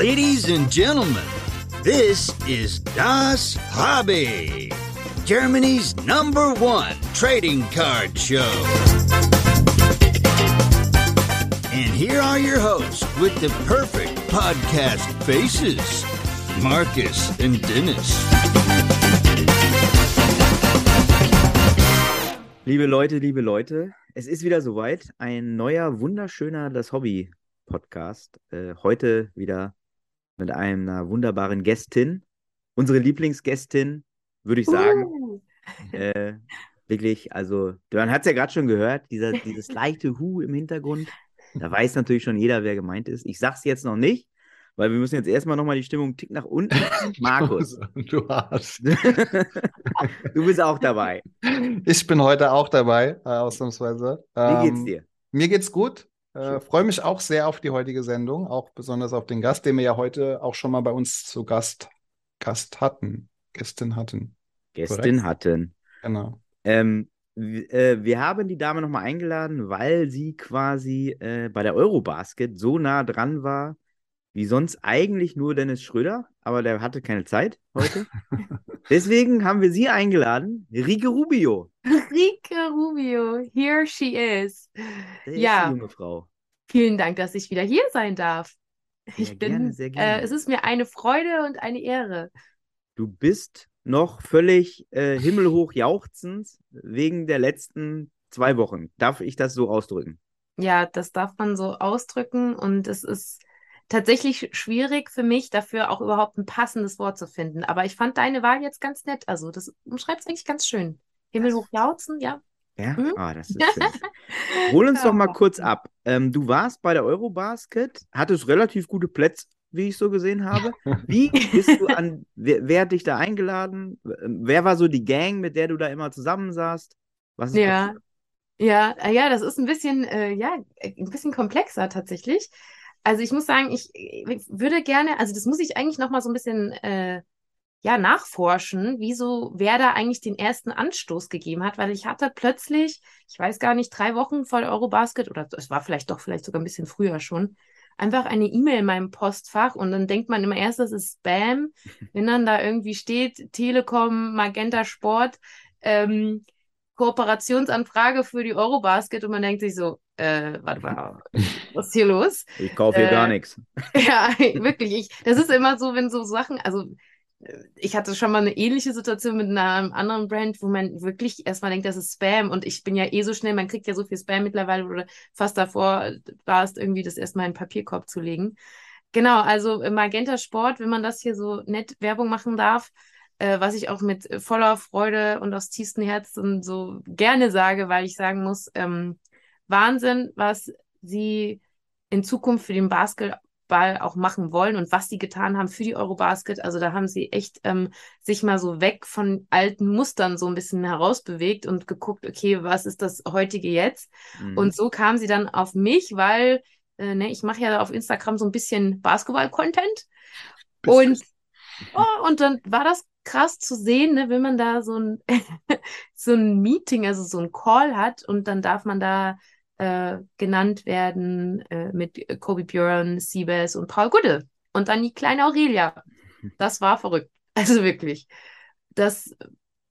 Ladies and gentlemen, this is Das Hobby, Germany's number one trading card show. And here are your hosts with the perfect podcast faces Marcus and Dennis. Liebe Leute, liebe Leute, es ist wieder soweit. Ein neuer, wunderschöner Das Hobby Podcast. Äh, heute wieder mit einer wunderbaren Gästin. Unsere Lieblingsgästin, würde ich sagen. Uh. Äh, wirklich, also, man hat es ja gerade schon gehört, dieser, dieses leichte Hu im Hintergrund. Da weiß natürlich schon jeder, wer gemeint ist. Ich sag's jetzt noch nicht, weil wir müssen jetzt erstmal nochmal die Stimmung Tick nach unten. Markus, Du hast. du bist auch dabei. Ich bin heute auch dabei, äh, ausnahmsweise. Wie geht's Ähm, dir? Mir geht's gut. Äh, freue mich auch sehr auf die heutige Sendung, auch besonders auf den Gast, den wir ja heute auch schon mal bei uns zu Gast, Gast hatten. Gästin hatten. Gästin hatten. Genau. Ähm, äh, wir haben die Dame nochmal eingeladen, weil sie quasi äh, bei der Eurobasket so nah dran war, wie sonst eigentlich nur Dennis Schröder, aber der hatte keine Zeit heute. Deswegen haben wir sie eingeladen, Rike Rubio. Rike Rubio, here she is. Ja. junge Frau. Vielen Dank, dass ich wieder hier sein darf. Sehr Ich bin, gerne, sehr gerne. Äh, es ist mir eine Freude und eine Ehre. Du bist noch völlig äh, himmelhoch jauchzend wegen der letzten zwei Wochen. Darf ich das so ausdrücken? Ja, das darf man so ausdrücken und es ist tatsächlich schwierig für mich, dafür auch überhaupt ein passendes Wort zu finden. Aber ich fand deine Wahl jetzt ganz nett. Also, das umschreibt es eigentlich ganz schön. Himmelhoch jauchzen, ja. Ja, Mhm. ah, das ist. Hol uns doch mal kurz ab. Ähm, du warst bei der Eurobasket, hattest relativ gute Plätze, wie ich so gesehen habe. Wie bist du an, wer, wer hat dich da eingeladen? Ähm, Wer war so die Gang, mit der du da immer zusammensaßt? Was ist Ja, passiert? ja, äh, ja, das ist ein bisschen, äh, ja, äh, ein bisschen komplexer tatsächlich. Also ich muss sagen, ich, ich würde gerne, also das muss ich eigentlich noch mal so ein bisschen, äh, ja, nachforschen, wieso, wer da eigentlich den ersten Anstoß gegeben hat, weil ich hatte plötzlich, ich weiß gar nicht, drei Wochen vor der Eurobasket oder es war vielleicht doch vielleicht sogar ein bisschen früher schon, einfach eine E-Mail in meinem Postfach und dann denkt man immer erst, das ist Spam, wenn dann da irgendwie steht, Telekom, Magenta Sport, ähm, Kooperationsanfrage für die Eurobasket und man denkt sich so, äh, warte mal, was ist hier los? Ich kaufe hier Äh, gar nichts. Ja, wirklich. Ich, das ist immer so, wenn so Sachen, also ich hatte schon mal eine ähnliche Situation mit einem anderen Brand, wo man wirklich erstmal denkt, das ist Spam und ich bin ja eh so schnell, man kriegt ja so viel Spam mittlerweile oder fast davor warst, irgendwie das erstmal in den Papierkorb zu legen. Genau, also Magenta Sport, wenn man das hier so nett Werbung machen darf, äh, was ich auch mit voller Freude und aus tiefstem Herzen so gerne sage, weil ich sagen muss, ähm, Wahnsinn, was sie in Zukunft für den Basketball auch machen wollen und was sie getan haben für die Eurobasket. Also da haben sie echt ähm, sich mal so weg von alten Mustern so ein bisschen herausbewegt und geguckt, okay, was ist das heutige jetzt? Mhm. Und so kam sie dann auf mich, weil äh, ne, ich mache ja auf Instagram so ein bisschen Basketball-Content. Und, oh, und dann war das krass zu sehen, ne, wenn man da so ein, so ein Meeting, also so ein Call hat und dann darf man da äh, genannt werden äh, mit Kobe Björn, Siebes und Paul Gude. Und dann die kleine Aurelia. Das war verrückt. Also wirklich. Das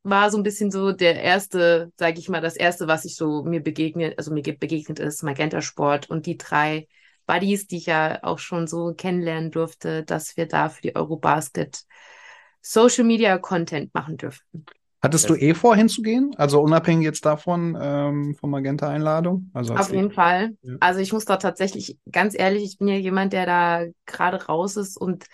war so ein bisschen so der erste, sage ich mal, das erste, was ich so mir begegnet, also mir ge- begegnet ist, Magenta Sport und die drei Buddies, die ich ja auch schon so kennenlernen durfte, dass wir da für die Eurobasket Social Media Content machen dürften. Hattest du eh vor, hinzugehen? Also unabhängig jetzt davon, ähm, von Magenta-Einladung? Also als Auf jeden Fall. Ja. Also ich muss da tatsächlich, ganz ehrlich, ich bin ja jemand, der da gerade raus ist und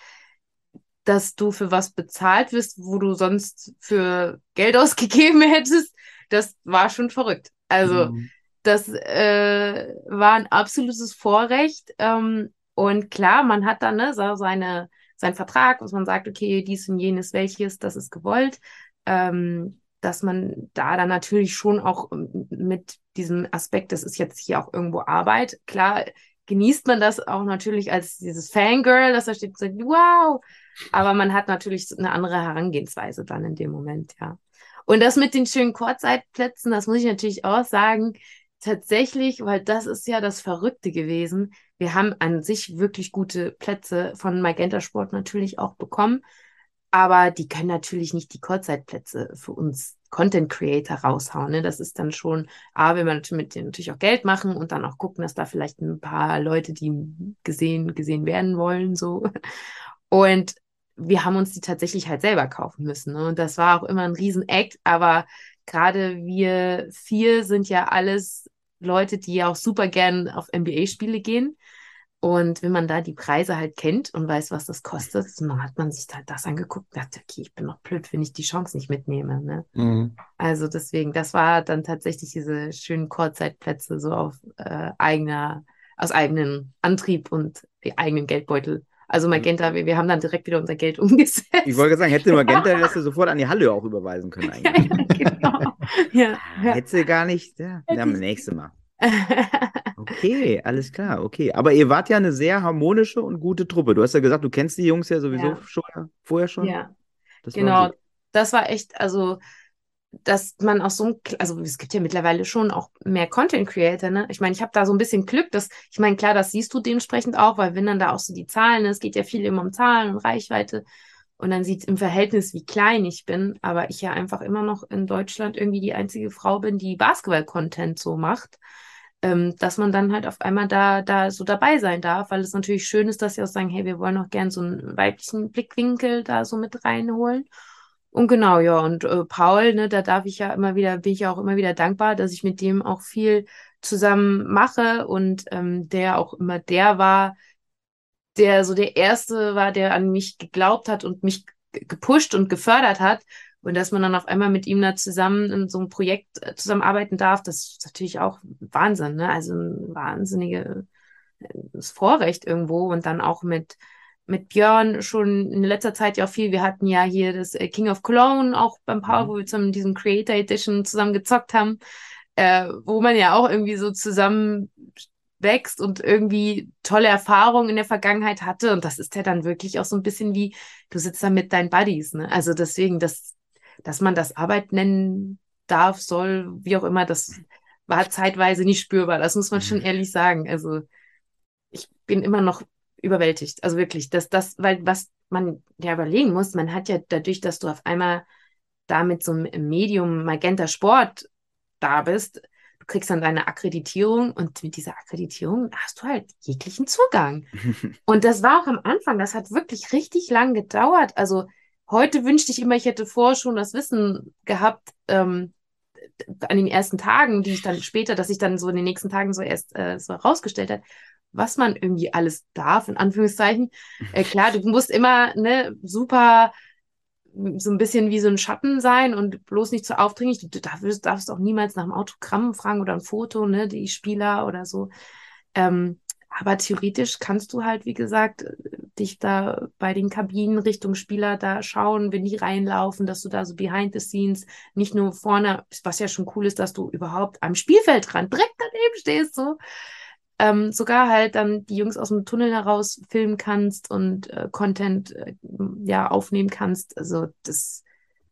dass du für was bezahlt wirst, wo du sonst für Geld ausgegeben hättest, das war schon verrückt. Also Mhm. das äh, war ein absolutes Vorrecht. Ähm, und klar, man hat dann ne, so seine, seinen Vertrag, was man sagt, okay, dies und jenes, welches, das ist gewollt. Ähm, dass man da dann natürlich schon auch ähm, mit diesem Aspekt, das ist jetzt hier auch irgendwo Arbeit, klar genießt man das auch natürlich als dieses Fangirl, dass da steht und sagt, wow, aber man hat natürlich eine andere Herangehensweise dann in dem Moment, ja. Und das mit den schönen Kurzzeitplätzen, das muss ich natürlich auch sagen, tatsächlich, weil das ist ja das Verrückte gewesen. wir haben an sich wirklich gute Plätze von Magenta Sport natürlich auch bekommen. Aber die können natürlich nicht die Kurzzeitplätze für uns Content Creator raushauen. Ne? Das ist dann schon, A, wenn wir mit denen natürlich auch Geld machen und dann auch gucken, dass da vielleicht ein paar Leute, die gesehen, gesehen werden wollen, so. Und wir haben uns die tatsächlich halt selber kaufen müssen. Ne? Und das war auch immer ein Riesen-Act, aber gerade wir vier sind ja alles Leute, die ja auch super gern auf NBA-Spiele gehen. Und wenn man da die Preise halt kennt und weiß, was das kostet, dann hat man sich halt das angeguckt und dachte, okay, ich bin noch blöd, wenn ich die Chance nicht mitnehme. Ne? Mhm. Also deswegen, das war dann tatsächlich diese schönen Kurzzeitplätze so auf äh, eigener, aus eigenem Antrieb und eigenen Geldbeutel. Also Magenta, wir, wir haben dann direkt wieder unser Geld umgesetzt. Ich wollte sagen, hätte Magenta, du sofort an die Halle auch überweisen können eigentlich. ja, genau. ja, ja. Hättest du gar nicht, ja, ja nächste Mal. Okay, alles klar, okay. Aber ihr wart ja eine sehr harmonische und gute Truppe. Du hast ja gesagt, du kennst die Jungs ja sowieso ja. Schon, vorher schon. Ja, das genau. Das war echt, also, dass man aus so einem, also es gibt ja mittlerweile schon auch mehr Content Creator, ne? Ich meine, ich habe da so ein bisschen Glück, dass, ich meine, klar, das siehst du dementsprechend auch, weil wenn dann da auch so die Zahlen, ne, es geht ja viel immer um Zahlen und Reichweite. Und dann sieht im Verhältnis, wie klein ich bin, aber ich ja einfach immer noch in Deutschland irgendwie die einzige Frau bin, die Basketball-Content so macht ähm, dass man dann halt auf einmal da, da so dabei sein darf, weil es natürlich schön ist, dass sie auch sagen, hey, wir wollen auch gern so einen weiblichen Blickwinkel da so mit reinholen. Und genau, ja, und äh, Paul, ne, da darf ich ja immer wieder, bin ich ja auch immer wieder dankbar, dass ich mit dem auch viel zusammen mache und ähm, der auch immer der war, der so der Erste war, der an mich geglaubt hat und mich gepusht und gefördert hat. Und dass man dann auf einmal mit ihm da zusammen in so einem Projekt äh, zusammenarbeiten darf, das ist natürlich auch Wahnsinn, ne? Also ein wahnsinniges äh, Vorrecht irgendwo und dann auch mit mit Björn schon in letzter Zeit ja auch viel. Wir hatten ja hier das äh, King of Cologne auch beim Paul, mhm. wo wir zusammen diesen Creator Edition zusammen gezockt haben, äh, wo man ja auch irgendwie so zusammen wächst und irgendwie tolle Erfahrungen in der Vergangenheit hatte. Und das ist ja dann wirklich auch so ein bisschen wie, du sitzt da mit deinen Buddies, ne? Also deswegen, das dass man das Arbeit nennen darf, soll, wie auch immer, das war zeitweise nicht spürbar. Das muss man schon mhm. ehrlich sagen. Also ich bin immer noch überwältigt. Also wirklich, dass das, weil was man ja überlegen muss, man hat ja dadurch, dass du auf einmal da mit so einem Medium Magenta Sport da bist, du kriegst dann deine Akkreditierung und mit dieser Akkreditierung hast du halt jeglichen Zugang. und das war auch am Anfang, das hat wirklich richtig lang gedauert. Also Heute wünschte ich immer, ich hätte vorher schon das Wissen gehabt, ähm, an den ersten Tagen, die ich dann später, dass ich dann so in den nächsten Tagen so erst äh, so herausgestellt hat, was man irgendwie alles darf, in Anführungszeichen. Äh, klar, du musst immer ne, super so ein bisschen wie so ein Schatten sein und bloß nicht zu aufdringlich. Du darfst, darfst auch niemals nach einem Autogramm fragen oder ein Foto, ne, die Spieler oder so. Ähm, aber theoretisch kannst du halt, wie gesagt, dich da bei den Kabinen Richtung Spieler da schauen, wenn die reinlaufen, dass du da so behind the scenes nicht nur vorne, was ja schon cool ist, dass du überhaupt am Spielfeldrand direkt daneben stehst, so. Ähm, sogar halt dann die Jungs aus dem Tunnel heraus filmen kannst und äh, Content äh, ja aufnehmen kannst. Also das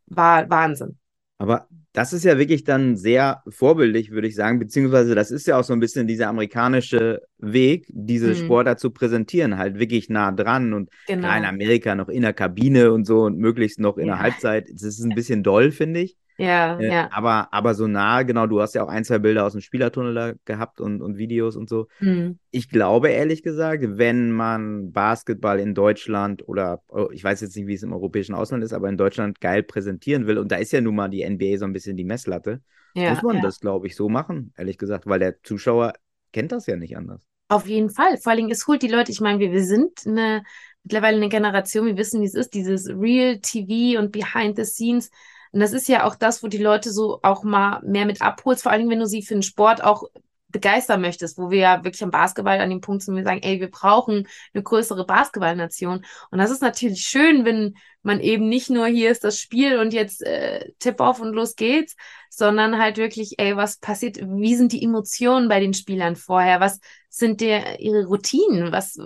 war Wahnsinn. Aber das ist ja wirklich dann sehr vorbildlich, würde ich sagen, beziehungsweise das ist ja auch so ein bisschen dieser amerikanische Weg, diese mhm. Sportler zu präsentieren, halt wirklich nah dran und genau. in Amerika noch in der Kabine und so und möglichst noch in ja. der Halbzeit. Das ist ein bisschen doll, finde ich. Ja, äh, ja. Aber, aber so nah, genau, du hast ja auch ein, zwei Bilder aus dem Spielertunnel da gehabt und, und Videos und so. Mhm. Ich glaube ehrlich gesagt, wenn man Basketball in Deutschland oder oh, ich weiß jetzt nicht, wie es im europäischen Ausland ist, aber in Deutschland geil präsentieren will, und da ist ja nun mal die NBA so ein bisschen die Messlatte, ja, muss man ja. das, glaube ich, so machen, ehrlich gesagt, weil der Zuschauer kennt das ja nicht anders. Auf jeden Fall. Vor allem, es holt die Leute, ich meine, wir, wir sind eine, mittlerweile eine Generation, wir wissen, wie es ist, dieses Real TV und Behind the Scenes und das ist ja auch das, wo die Leute so auch mal mehr mit abholst, vor allem wenn du sie für den Sport auch begeistern möchtest, wo wir ja wirklich am Basketball an dem Punkt sind, wo wir sagen, ey, wir brauchen eine größere Basketballnation. Und das ist natürlich schön, wenn man eben nicht nur hier ist das Spiel und jetzt äh, Tipp auf und los geht's, sondern halt wirklich, ey, was passiert, wie sind die Emotionen bei den Spielern vorher? Was sind der ihre Routinen? Was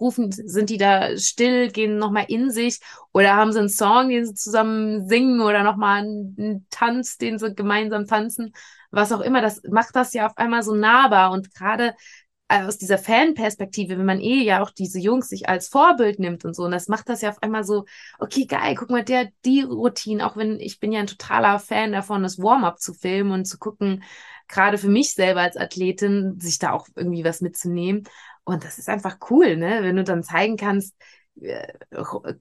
rufen, sind die da still, gehen nochmal in sich oder haben sie einen Song, den sie zusammen singen oder nochmal einen Tanz, den sie gemeinsam tanzen? Was auch immer, das macht das ja auf einmal so nahbar und gerade äh, aus dieser Fanperspektive, wenn man eh ja auch diese Jungs sich als Vorbild nimmt und so, und das macht das ja auf einmal so, okay, geil, guck mal, der, die Routine, auch wenn ich bin ja ein totaler Fan davon, das Warm-up zu filmen und zu gucken, gerade für mich selber als Athletin, sich da auch irgendwie was mitzunehmen. Und das ist einfach cool, ne? Wenn du dann zeigen kannst, äh,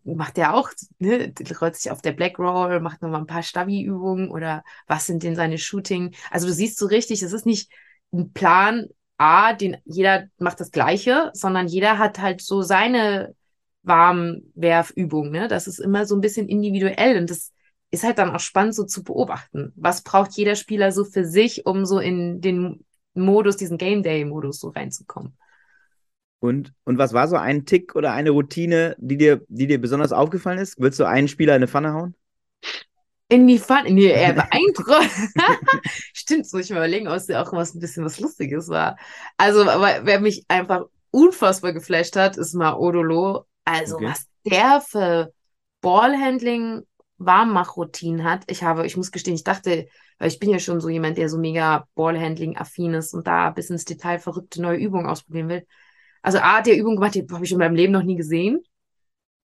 macht der auch, ne, rollt sich auf der Black Roll, macht nochmal ein paar Stabi-Übungen oder was sind denn seine Shooting? Also du siehst so richtig, es ist nicht ein Plan A, den jeder macht das Gleiche, sondern jeder hat halt so seine Warmwerfübung, ne? Das ist immer so ein bisschen individuell und das ist halt dann auch spannend so zu beobachten. Was braucht jeder Spieler so für sich, um so in den Modus, diesen Game Day-Modus so reinzukommen? Und, und was war so ein Tick oder eine Routine, die dir, die dir besonders aufgefallen ist? Willst du einen Spieler in eine Pfanne hauen? In die Pfanne? Nee, er beeindruckt. Stimmt, so ich mal überlegen, ob es ja auch was ein bisschen was Lustiges war. Also, wer mich einfach unfassbar geflasht hat, ist mal Odolo. Also, okay. was der für Ballhandling Warmmachroutinen hat. Ich habe, ich muss gestehen, ich dachte, weil ich bin ja schon so jemand, der so mega Ballhandling-affin ist und da bis ins Detail verrückte neue Übungen ausprobieren will. Also A der Übung gemacht, die habe ich in meinem Leben noch nie gesehen.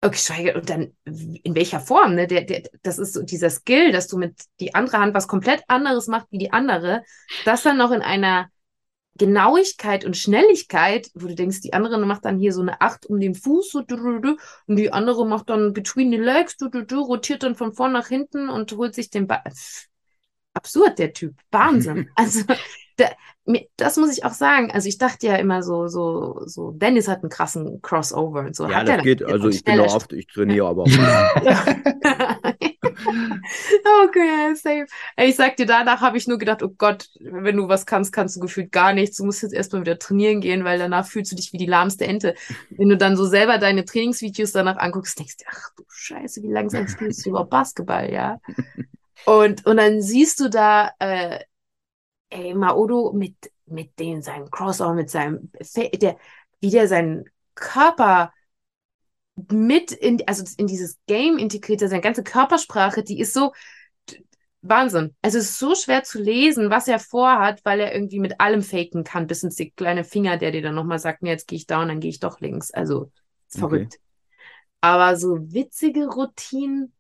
Okay, und dann in welcher Form, ne? Der, der, das ist so dieser Skill, dass du mit die andere Hand was komplett anderes macht wie die andere, das dann noch in einer Genauigkeit und Schnelligkeit, wo du denkst, die andere macht dann hier so eine Acht um den Fuß so, und die andere macht dann between the legs, rotiert dann von vorn nach hinten und holt sich den Ball. Absurd, der Typ. Wahnsinn. Also, da, das muss ich auch sagen. Also ich dachte ja immer so, so, so, Dennis hat einen krassen Crossover und so. Ja, hat das geht. Also ich bin auch oft, ich trainiere aber auch. okay, safe. Ich sag dir, danach habe ich nur gedacht, oh Gott, wenn du was kannst, kannst du gefühlt gar nichts. Du musst jetzt erstmal wieder trainieren gehen, weil danach fühlst du dich wie die lahmste Ente. Wenn du dann so selber deine Trainingsvideos danach anguckst, denkst du, ach du Scheiße, wie langsam spielst du überhaupt Basketball, ja? Und, und dann siehst du da, äh, ey, Maodo mit, mit dem, seinem Crossover, mit seinem, der, wie der seinen Körper mit in, also in dieses Game integriert, seine ganze Körpersprache, die ist so, Wahnsinn. Also es ist so schwer zu lesen, was er vorhat, weil er irgendwie mit allem faken kann, bis ins kleine Finger, der dir dann nochmal sagt, nee, jetzt gehe ich da und dann gehe ich doch links. Also verrückt. Okay. Aber so witzige Routinen,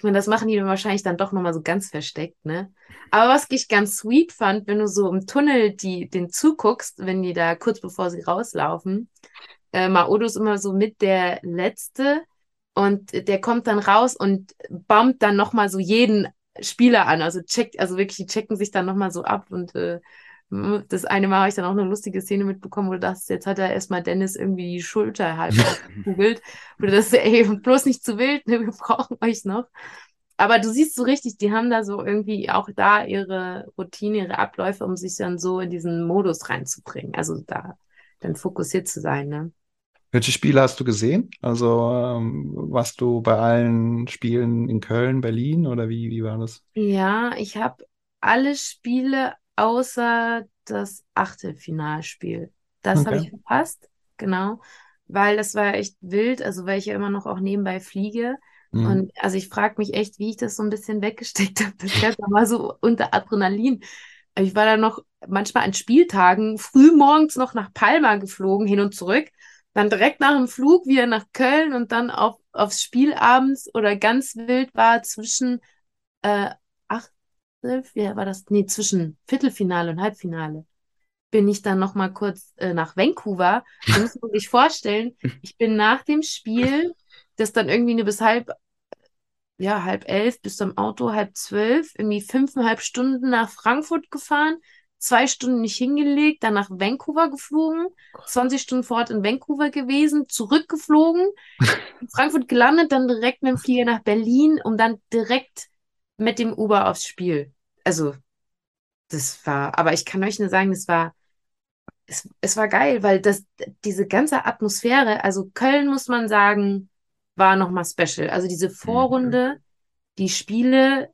ich meine, das machen die dann wahrscheinlich dann doch nochmal so ganz versteckt, ne? Aber was ich ganz sweet fand, wenn du so im Tunnel die, den zuguckst, wenn die da kurz bevor sie rauslaufen, äh, Maodo ist immer so mit der Letzte und der kommt dann raus und bombt dann nochmal so jeden Spieler an. Also checkt, also wirklich, die checken sich dann nochmal so ab und äh, das eine Mal habe ich dann auch eine lustige Szene mitbekommen, wo du dachtest, jetzt hat er erstmal Dennis irgendwie die Schulter halb aufgekugelt. Oder das ist ey, bloß nicht zu wild, ne, wir brauchen euch noch. Aber du siehst so richtig, die haben da so irgendwie auch da ihre Routine, ihre Abläufe, um sich dann so in diesen Modus reinzubringen. Also da dann fokussiert zu sein, ne? Welche Spiele hast du gesehen? Also ähm, warst du bei allen Spielen in Köln, Berlin oder wie, wie war das? Ja, ich habe alle Spiele außer das Achtelfinalspiel. Das okay. habe ich verpasst, genau, weil das war echt wild, also weil ich ja immer noch auch nebenbei fliege. Mhm. Und also ich frage mich echt, wie ich das so ein bisschen weggesteckt habe. Das Ganze war so unter Adrenalin. Ich war da noch manchmal an Spieltagen früh morgens noch nach Palma geflogen, hin und zurück. Dann direkt nach dem Flug wieder nach Köln und dann auf, aufs Spiel abends oder ganz wild war zwischen äh, wie war das? Nee, zwischen Viertelfinale und Halbfinale bin ich dann noch mal kurz äh, nach Vancouver. Da muss man sich vorstellen, ich bin nach dem Spiel, das dann irgendwie nur bis halb, ja, halb elf bis zum Auto, halb zwölf, irgendwie fünfeinhalb Stunden nach Frankfurt gefahren, zwei Stunden nicht hingelegt, dann nach Vancouver geflogen, 20 Stunden vor Ort in Vancouver gewesen, zurückgeflogen, in Frankfurt gelandet, dann direkt mit dem Flieger nach Berlin, um dann direkt mit dem Uber aufs Spiel. Also, das war, aber ich kann euch nur sagen, das war, es, es war geil, weil das, diese ganze Atmosphäre, also Köln muss man sagen, war nochmal special. Also diese mhm. Vorrunde, mhm. die Spiele,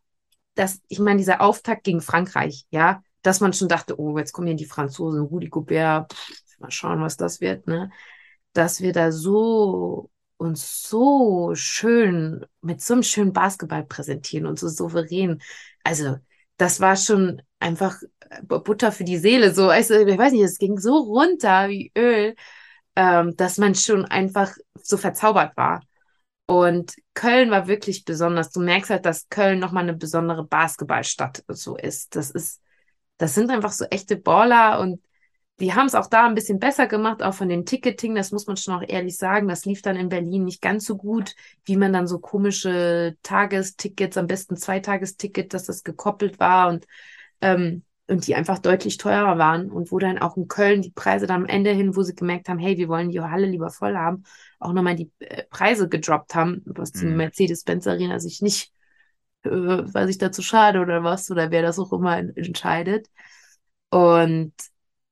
das, ich meine, dieser Auftakt gegen Frankreich, ja, dass man schon dachte, oh, jetzt kommen hier die Franzosen, Rudi Gobert, pff, mal schauen, was das wird, ne? Dass wir da so uns so schön mit so einem schönen Basketball präsentieren und so souverän. Also, das war schon einfach äh, Butter für die Seele. So, also, ich weiß nicht, es ging so runter wie Öl, ähm, dass man schon einfach so verzaubert war. Und Köln war wirklich besonders. Du merkst halt, dass Köln nochmal eine besondere Basketballstadt so ist. Das ist, das sind einfach so echte Baller und die haben es auch da ein bisschen besser gemacht, auch von dem Ticketing, das muss man schon auch ehrlich sagen. Das lief dann in Berlin nicht ganz so gut, wie man dann so komische Tagestickets, am besten Zweitagesticket, dass das gekoppelt war und, ähm, und die einfach deutlich teurer waren und wo dann auch in Köln die Preise dann am Ende hin, wo sie gemerkt haben, hey, wir wollen die Halle lieber voll haben, auch nochmal die äh, Preise gedroppt haben, was die mhm. Mercedes-Benz Arena sich nicht, äh, weiß ich dazu schade oder was, oder wer das auch immer entscheidet. Und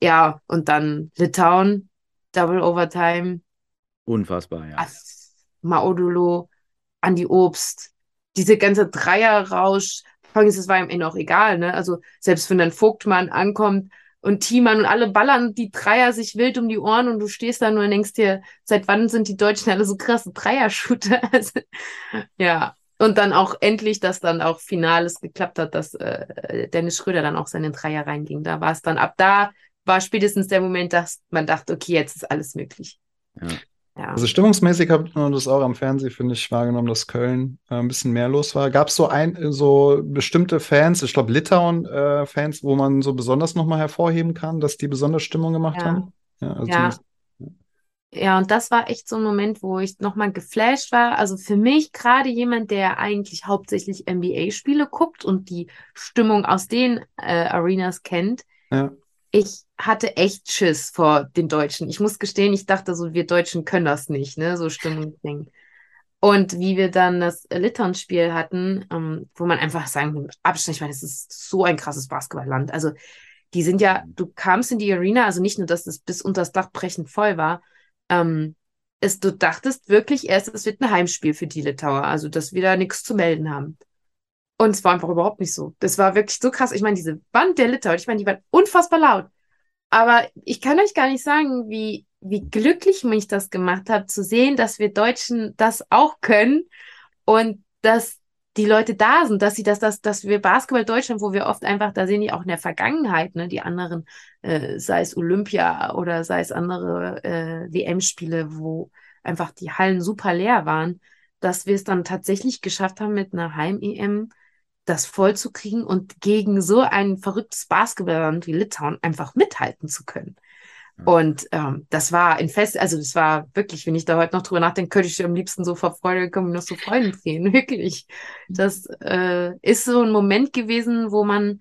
ja, und dann Litauen, Double Overtime. Unfassbar, ja. Maodulo, Andi Obst, diese ganze Dreierrausch. Es war ihm eh noch egal, ne? Also selbst wenn dann Vogtmann ankommt und Thiemann und alle ballern die Dreier sich wild um die Ohren und du stehst da nur und denkst dir, seit wann sind die Deutschen alle so krasse Dreier-Shooter? Also, ja. Und dann auch endlich, dass dann auch Finales geklappt hat, dass äh, Dennis Schröder dann auch seine Dreier reinging. Da war es dann ab da war spätestens der Moment, dass man dachte, okay, jetzt ist alles möglich. Ja. Ja. Also stimmungsmäßig habe ich das auch am Fernsehen, finde ich, wahrgenommen, dass Köln äh, ein bisschen mehr los war. Gab es so ein, so bestimmte Fans, ich glaube Litauen-Fans, äh, wo man so besonders nochmal hervorheben kann, dass die besonders Stimmung gemacht ja. haben? Ja, also ja. ja, und das war echt so ein Moment, wo ich nochmal geflasht war. Also für mich gerade jemand, der eigentlich hauptsächlich NBA-Spiele guckt und die Stimmung aus den äh, Arenas kennt, ja ich hatte echt Schiss vor den Deutschen. Ich muss gestehen, ich dachte so, wir Deutschen können das nicht, ne, so Stimmungsding. Und wie wir dann das Litauen-Spiel hatten, ähm, wo man einfach sagen, Abstand, ich meine, es ist so ein krasses Basketballland. Also, die sind ja, du kamst in die Arena, also nicht nur, dass es bis unter das Dach brechend voll war, ähm, es, du dachtest wirklich erst, es wird ein Heimspiel für die Litauer, also dass wir da nichts zu melden haben. Und es war einfach überhaupt nicht so. Das war wirklich so krass. Ich meine, diese Band der Litauer, ich meine, die waren unfassbar laut. Aber ich kann euch gar nicht sagen, wie, wie glücklich mich das gemacht hat, zu sehen, dass wir Deutschen das auch können und dass die Leute da sind, dass sie das, dass, dass wir Basketball Deutschland, wo wir oft einfach, da sehen die auch in der Vergangenheit, ne, die anderen, äh, sei es Olympia oder sei es andere äh, WM-Spiele, wo einfach die Hallen super leer waren, dass wir es dann tatsächlich geschafft haben, mit einer Heim-EM das voll zu kriegen und gegen so ein verrücktes Basketballland wie Litauen einfach mithalten zu können. Und ähm, das war ein Fest, also das war wirklich, wenn ich da heute noch drüber nachdenke, könnte ich am liebsten so vor Freude kommen, noch so Freuden drehen, wirklich. Das äh, ist so ein Moment gewesen, wo man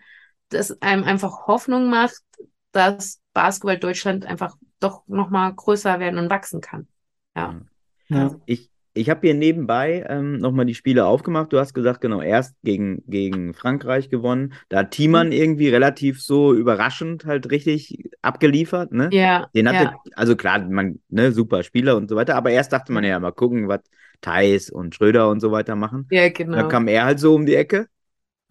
das einem einfach Hoffnung macht, dass Basketball Deutschland einfach doch nochmal größer werden und wachsen kann. Ja. ja. Ich, ich habe hier nebenbei ähm, nochmal die Spiele aufgemacht. Du hast gesagt, genau, erst gegen, gegen Frankreich gewonnen. Da hat Thiemann mhm. irgendwie relativ so überraschend halt richtig abgeliefert. Ne? Ja. Den hatte, ja. also klar, man, ne, super Spieler und so weiter. Aber erst dachte man ja, mal gucken, was Thais und Schröder und so weiter machen. Ja, genau. Dann kam er halt so um die Ecke.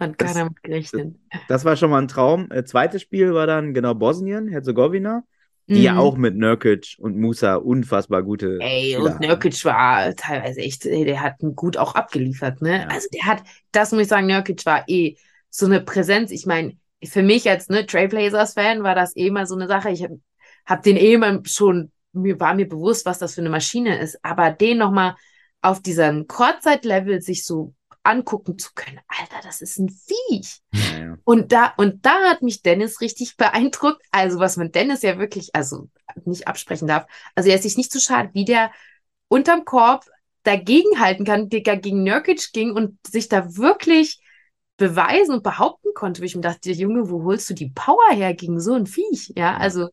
Hat keiner mit gerechnet. Das, das, war schon mal ein Traum. Äh, zweites Spiel war dann genau Bosnien, Herzegowina die mhm. ja auch mit Nurkic und Musa unfassbar gute. Ey, Spieler und Nurkic war teilweise echt, der hat gut auch abgeliefert, ne? Ja. Also der hat, das muss ich sagen, Nurkic war eh so eine Präsenz. Ich meine, für mich als ne, Trailblazers-Fan war das eh mal so eine Sache. Ich habe hab den eh mal schon, mir war mir bewusst, was das für eine Maschine ist, aber den nochmal auf diesem Kurzzeit-Level sich so angucken zu können. Alter, das ist ein Viech. Ja, ja. Und da, und da hat mich Dennis richtig beeindruckt. Also, was man Dennis ja wirklich, also nicht absprechen darf. Also, er ist sich nicht zu so schade, wie der unterm Korb dagegenhalten kann, der gegen Nurkic ging und sich da wirklich beweisen und behaupten konnte, wo ich mir dachte, Junge, wo holst du die Power her gegen so ein Viech? Ja, also,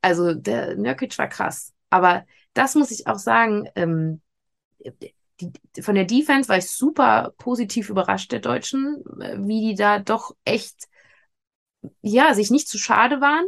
also der Nurkic war krass. Aber das muss ich auch sagen, ähm, die, von der Defense war ich super positiv überrascht der Deutschen, äh, wie die da doch echt, ja, sich nicht zu schade waren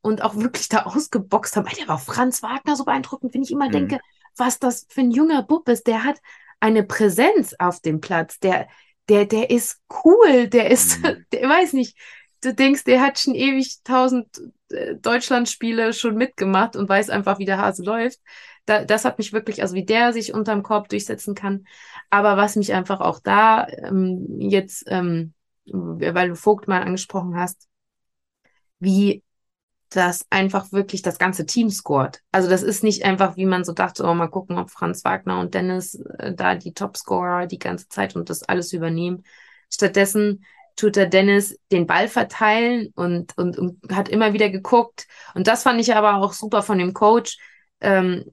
und auch wirklich da ausgeboxt haben. Der war Franz Wagner so beeindruckend, wenn ich immer mhm. denke, was das für ein junger Bub ist. Der hat eine Präsenz auf dem Platz. Der, der, der ist cool. Der ist, mhm. der weiß nicht. Du denkst, der hat schon ewig tausend äh, Deutschlandspiele schon mitgemacht und weiß einfach, wie der Hase läuft da, das hat mich wirklich, also wie der sich unterm Korb durchsetzen kann. Aber was mich einfach auch da ähm, jetzt ähm, weil du Vogt mal angesprochen hast, wie das einfach wirklich das ganze Team scored. Also das ist nicht einfach, wie man so dachte, oh, mal gucken, ob Franz Wagner und Dennis äh, da die Topscorer die ganze Zeit und das alles übernehmen. Stattdessen tut der Dennis den Ball verteilen und, und, und hat immer wieder geguckt. Und das fand ich aber auch super von dem Coach, ähm,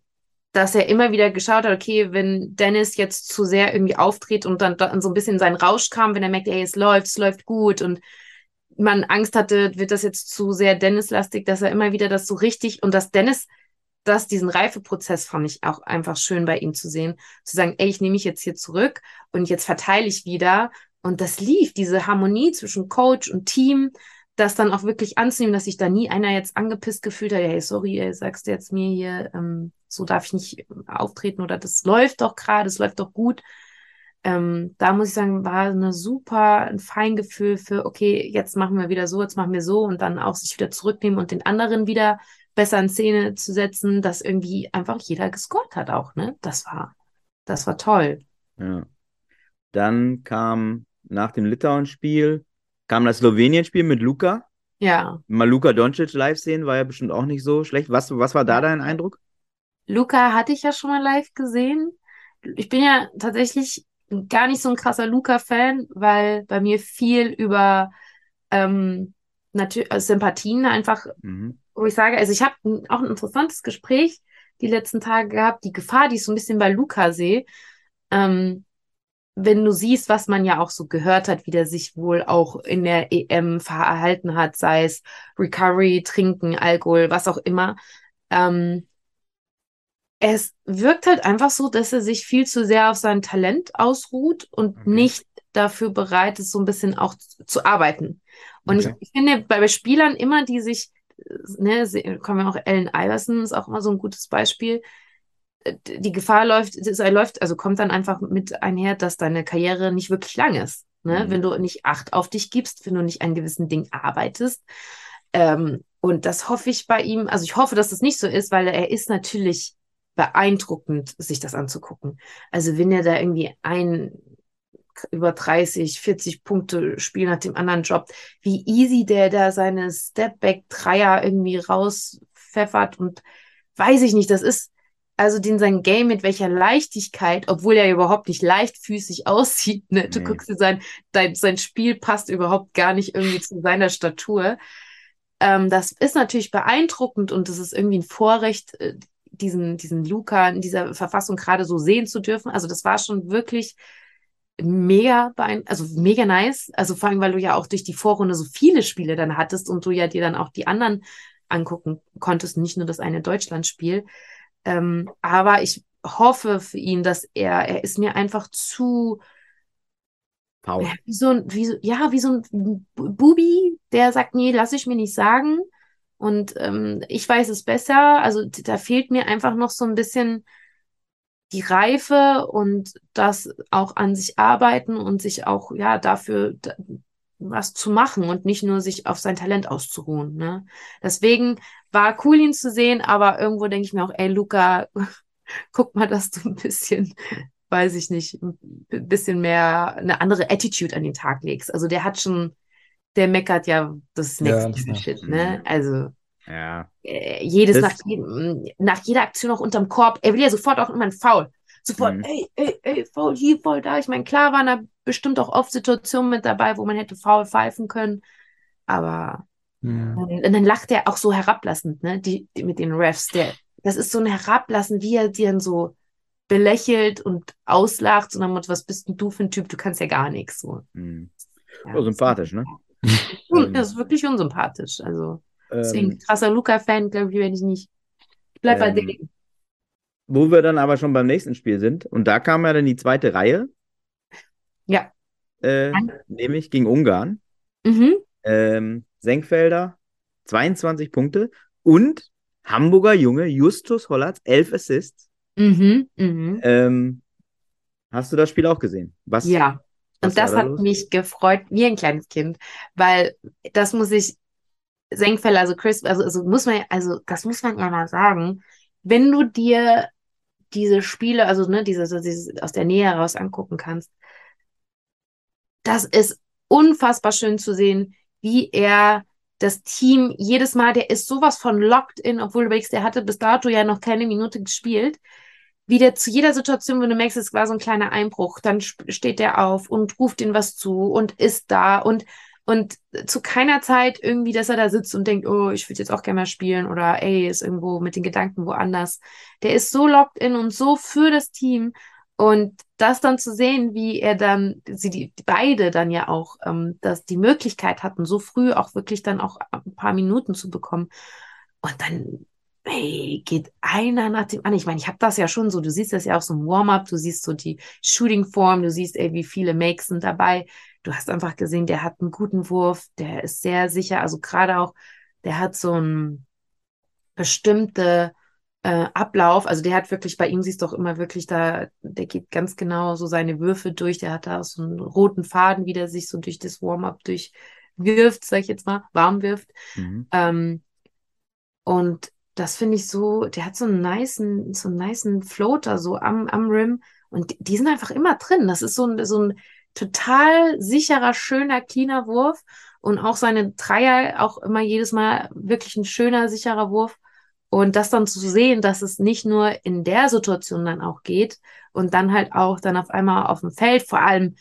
dass er immer wieder geschaut hat, okay, wenn Dennis jetzt zu sehr irgendwie auftritt und dann, dann so ein bisschen in seinen Rausch kam, wenn er merkt, ey, es läuft, es läuft gut und man Angst hatte, wird das jetzt zu sehr Dennis-lastig, dass er immer wieder das so richtig und dass Dennis das, diesen Reifeprozess fand ich auch einfach schön bei ihm zu sehen, zu sagen, ey, ich nehme mich jetzt hier zurück und jetzt verteile ich wieder. Und das lief, diese Harmonie zwischen Coach und Team, das dann auch wirklich anzunehmen, dass sich da nie einer jetzt angepisst gefühlt hat, hey, sorry, sagst du jetzt mir hier, ähm, so darf ich nicht auftreten oder das läuft doch gerade, das läuft doch gut, ähm, da muss ich sagen, war eine super, ein Feingefühl für, okay, jetzt machen wir wieder so, jetzt machen wir so und dann auch sich wieder zurücknehmen und den anderen wieder besser in Szene zu setzen, dass irgendwie einfach jeder gescored hat auch, ne? Das war, das war toll. Ja. Dann kam nach dem Litauen-Spiel, kam das Slowenien-Spiel mit Luca. Ja. Mal Luca Doncic live sehen, war ja bestimmt auch nicht so schlecht. Was, was war da dein Eindruck? Luca hatte ich ja schon mal live gesehen. Ich bin ja tatsächlich gar nicht so ein krasser Luca-Fan, weil bei mir viel über ähm, äh, Sympathien einfach, mhm. wo ich sage, also ich habe auch ein interessantes Gespräch die letzten Tage gehabt, die Gefahr, die ich so ein bisschen bei Luca sehe, ähm, wenn du siehst, was man ja auch so gehört hat, wie der sich wohl auch in der EM verhalten hat, sei es Recovery, Trinken, Alkohol, was auch immer, ähm, es wirkt halt einfach so, dass er sich viel zu sehr auf sein Talent ausruht und okay. nicht dafür bereit ist, so ein bisschen auch zu arbeiten. Und okay. ich, ich, finde bei Spielern immer, die sich, ne, kommen wir auch Ellen Iverson, ist auch immer so ein gutes Beispiel. Die Gefahr läuft, er läuft, also kommt dann einfach mit einher, dass deine Karriere nicht wirklich lang ist. Ne? Mhm. Wenn du nicht Acht auf dich gibst, wenn du nicht an gewissen Dingen arbeitest. Ähm, und das hoffe ich bei ihm, also ich hoffe, dass das nicht so ist, weil er ist natürlich beeindruckend, sich das anzugucken. Also wenn er da irgendwie ein über 30, 40 Punkte Spiel nach dem anderen Job, wie easy der da seine Stepback-Dreier irgendwie rauspfeffert und weiß ich nicht, das ist also den sein Game mit welcher Leichtigkeit, obwohl er überhaupt nicht leichtfüßig aussieht, ne? Du nee. guckst dir sein, dein, sein Spiel passt überhaupt gar nicht irgendwie zu seiner Statur. Ähm, das ist natürlich beeindruckend und das ist irgendwie ein Vorrecht, äh, diesen, diesen Luca in dieser Verfassung gerade so sehen zu dürfen. Also das war schon wirklich mega also mega nice. Also vor allem, weil du ja auch durch die Vorrunde so viele Spiele dann hattest und du ja dir dann auch die anderen angucken konntest, nicht nur das eine Deutschlandspiel. Ähm, aber ich hoffe für ihn, dass er, er ist mir einfach zu Paul. Wie so ein, wie so, ja, wie so ein Bubi, der sagt, nee, lass ich mir nicht sagen. Und ähm, ich weiß es besser. Also da fehlt mir einfach noch so ein bisschen die Reife und das auch an sich arbeiten und sich auch ja dafür was zu machen und nicht nur sich auf sein Talent auszuruhen. Ne? Deswegen war cool, ihn zu sehen, aber irgendwo denke ich mir auch, ey Luca, guck mal, dass du ein bisschen, weiß ich nicht, ein bisschen mehr eine andere Attitude an den Tag legst. Also der hat schon der meckert ja das nächste ja, Shit, ne? Also ja. Äh, jedes nach, jedem, nach jeder Aktion auch unterm Korb. Er will ja sofort auch immer ein Foul. Sofort, mhm. ey, ey, ey, Foul hier, Foul da. Ich meine, klar waren da bestimmt auch oft Situationen mit dabei, wo man hätte Foul pfeifen können. Aber ja. und dann lacht er auch so herablassend, ne? Die, die mit den Refs. Der, das ist so ein Herablassen, wie er dir dann so belächelt und auslacht, sondern was bist denn du für ein Typ? Du kannst ja gar nichts. So. Mhm. Ja, oh, sympathisch, ne? das ist wirklich unsympathisch. Also, deswegen ähm, krasser Luca-Fan, glaube ich, wenn ich nicht. Ich bleib bei ähm, dem. Wo wir dann aber schon beim nächsten Spiel sind, und da kam ja dann die zweite Reihe. Ja. Äh, nämlich gegen Ungarn. Mhm. Ähm, Senkfelder, 22 Punkte und Hamburger Junge Justus Hollatz, 11 Assists. Mhm, mhm. Ähm, hast du das Spiel auch gesehen? Was, ja. Und das da hat los? mich gefreut, wie ein kleines Kind, weil das muss ich, Senkfälle, also Chris, also, also muss man, also das muss man ja mal sagen, wenn du dir diese Spiele, also ne, diese, diese aus der Nähe heraus angucken kannst, das ist unfassbar schön zu sehen, wie er das Team jedes Mal, der ist sowas von locked in, obwohl du weißt, der hatte bis dato ja noch keine Minute gespielt. Wie der zu jeder Situation, wenn du merkst, es war so ein kleiner Einbruch, dann steht der auf und ruft ihm was zu und ist da und und zu keiner Zeit irgendwie, dass er da sitzt und denkt, oh, ich würde jetzt auch gerne mal spielen oder ey, ist irgendwo mit den Gedanken woanders. Der ist so locked in und so für das Team. Und das dann zu sehen, wie er dann, sie die, beide dann ja auch, ähm, dass die Möglichkeit hatten, so früh auch wirklich dann auch ein paar Minuten zu bekommen. Und dann hey, geht einer nach dem anderen. Ich meine, ich habe das ja schon so, du siehst das ja auch so im Warm-up, du siehst so die Shooting-Form, du siehst, ey, wie viele Makes sind dabei. Du hast einfach gesehen, der hat einen guten Wurf, der ist sehr sicher, also gerade auch, der hat so ein bestimmte äh, Ablauf, also der hat wirklich, bei ihm siehst du auch immer wirklich da, der geht ganz genau so seine Würfe durch, der hat da so einen roten Faden, wie der sich so durch das Warm-up durchwirft, sag ich jetzt mal, warm wirft. Mhm. Ähm, und das finde ich so, der hat so einen niceen, so einen niceen Floater so am, am Rim und die, die sind einfach immer drin. Das ist so ein, so ein total sicherer, schöner, cleaner Wurf und auch seine Dreier auch immer jedes Mal wirklich ein schöner, sicherer Wurf. Und das dann zu sehen, dass es nicht nur in der Situation dann auch geht und dann halt auch dann auf einmal auf dem Feld, vor allem,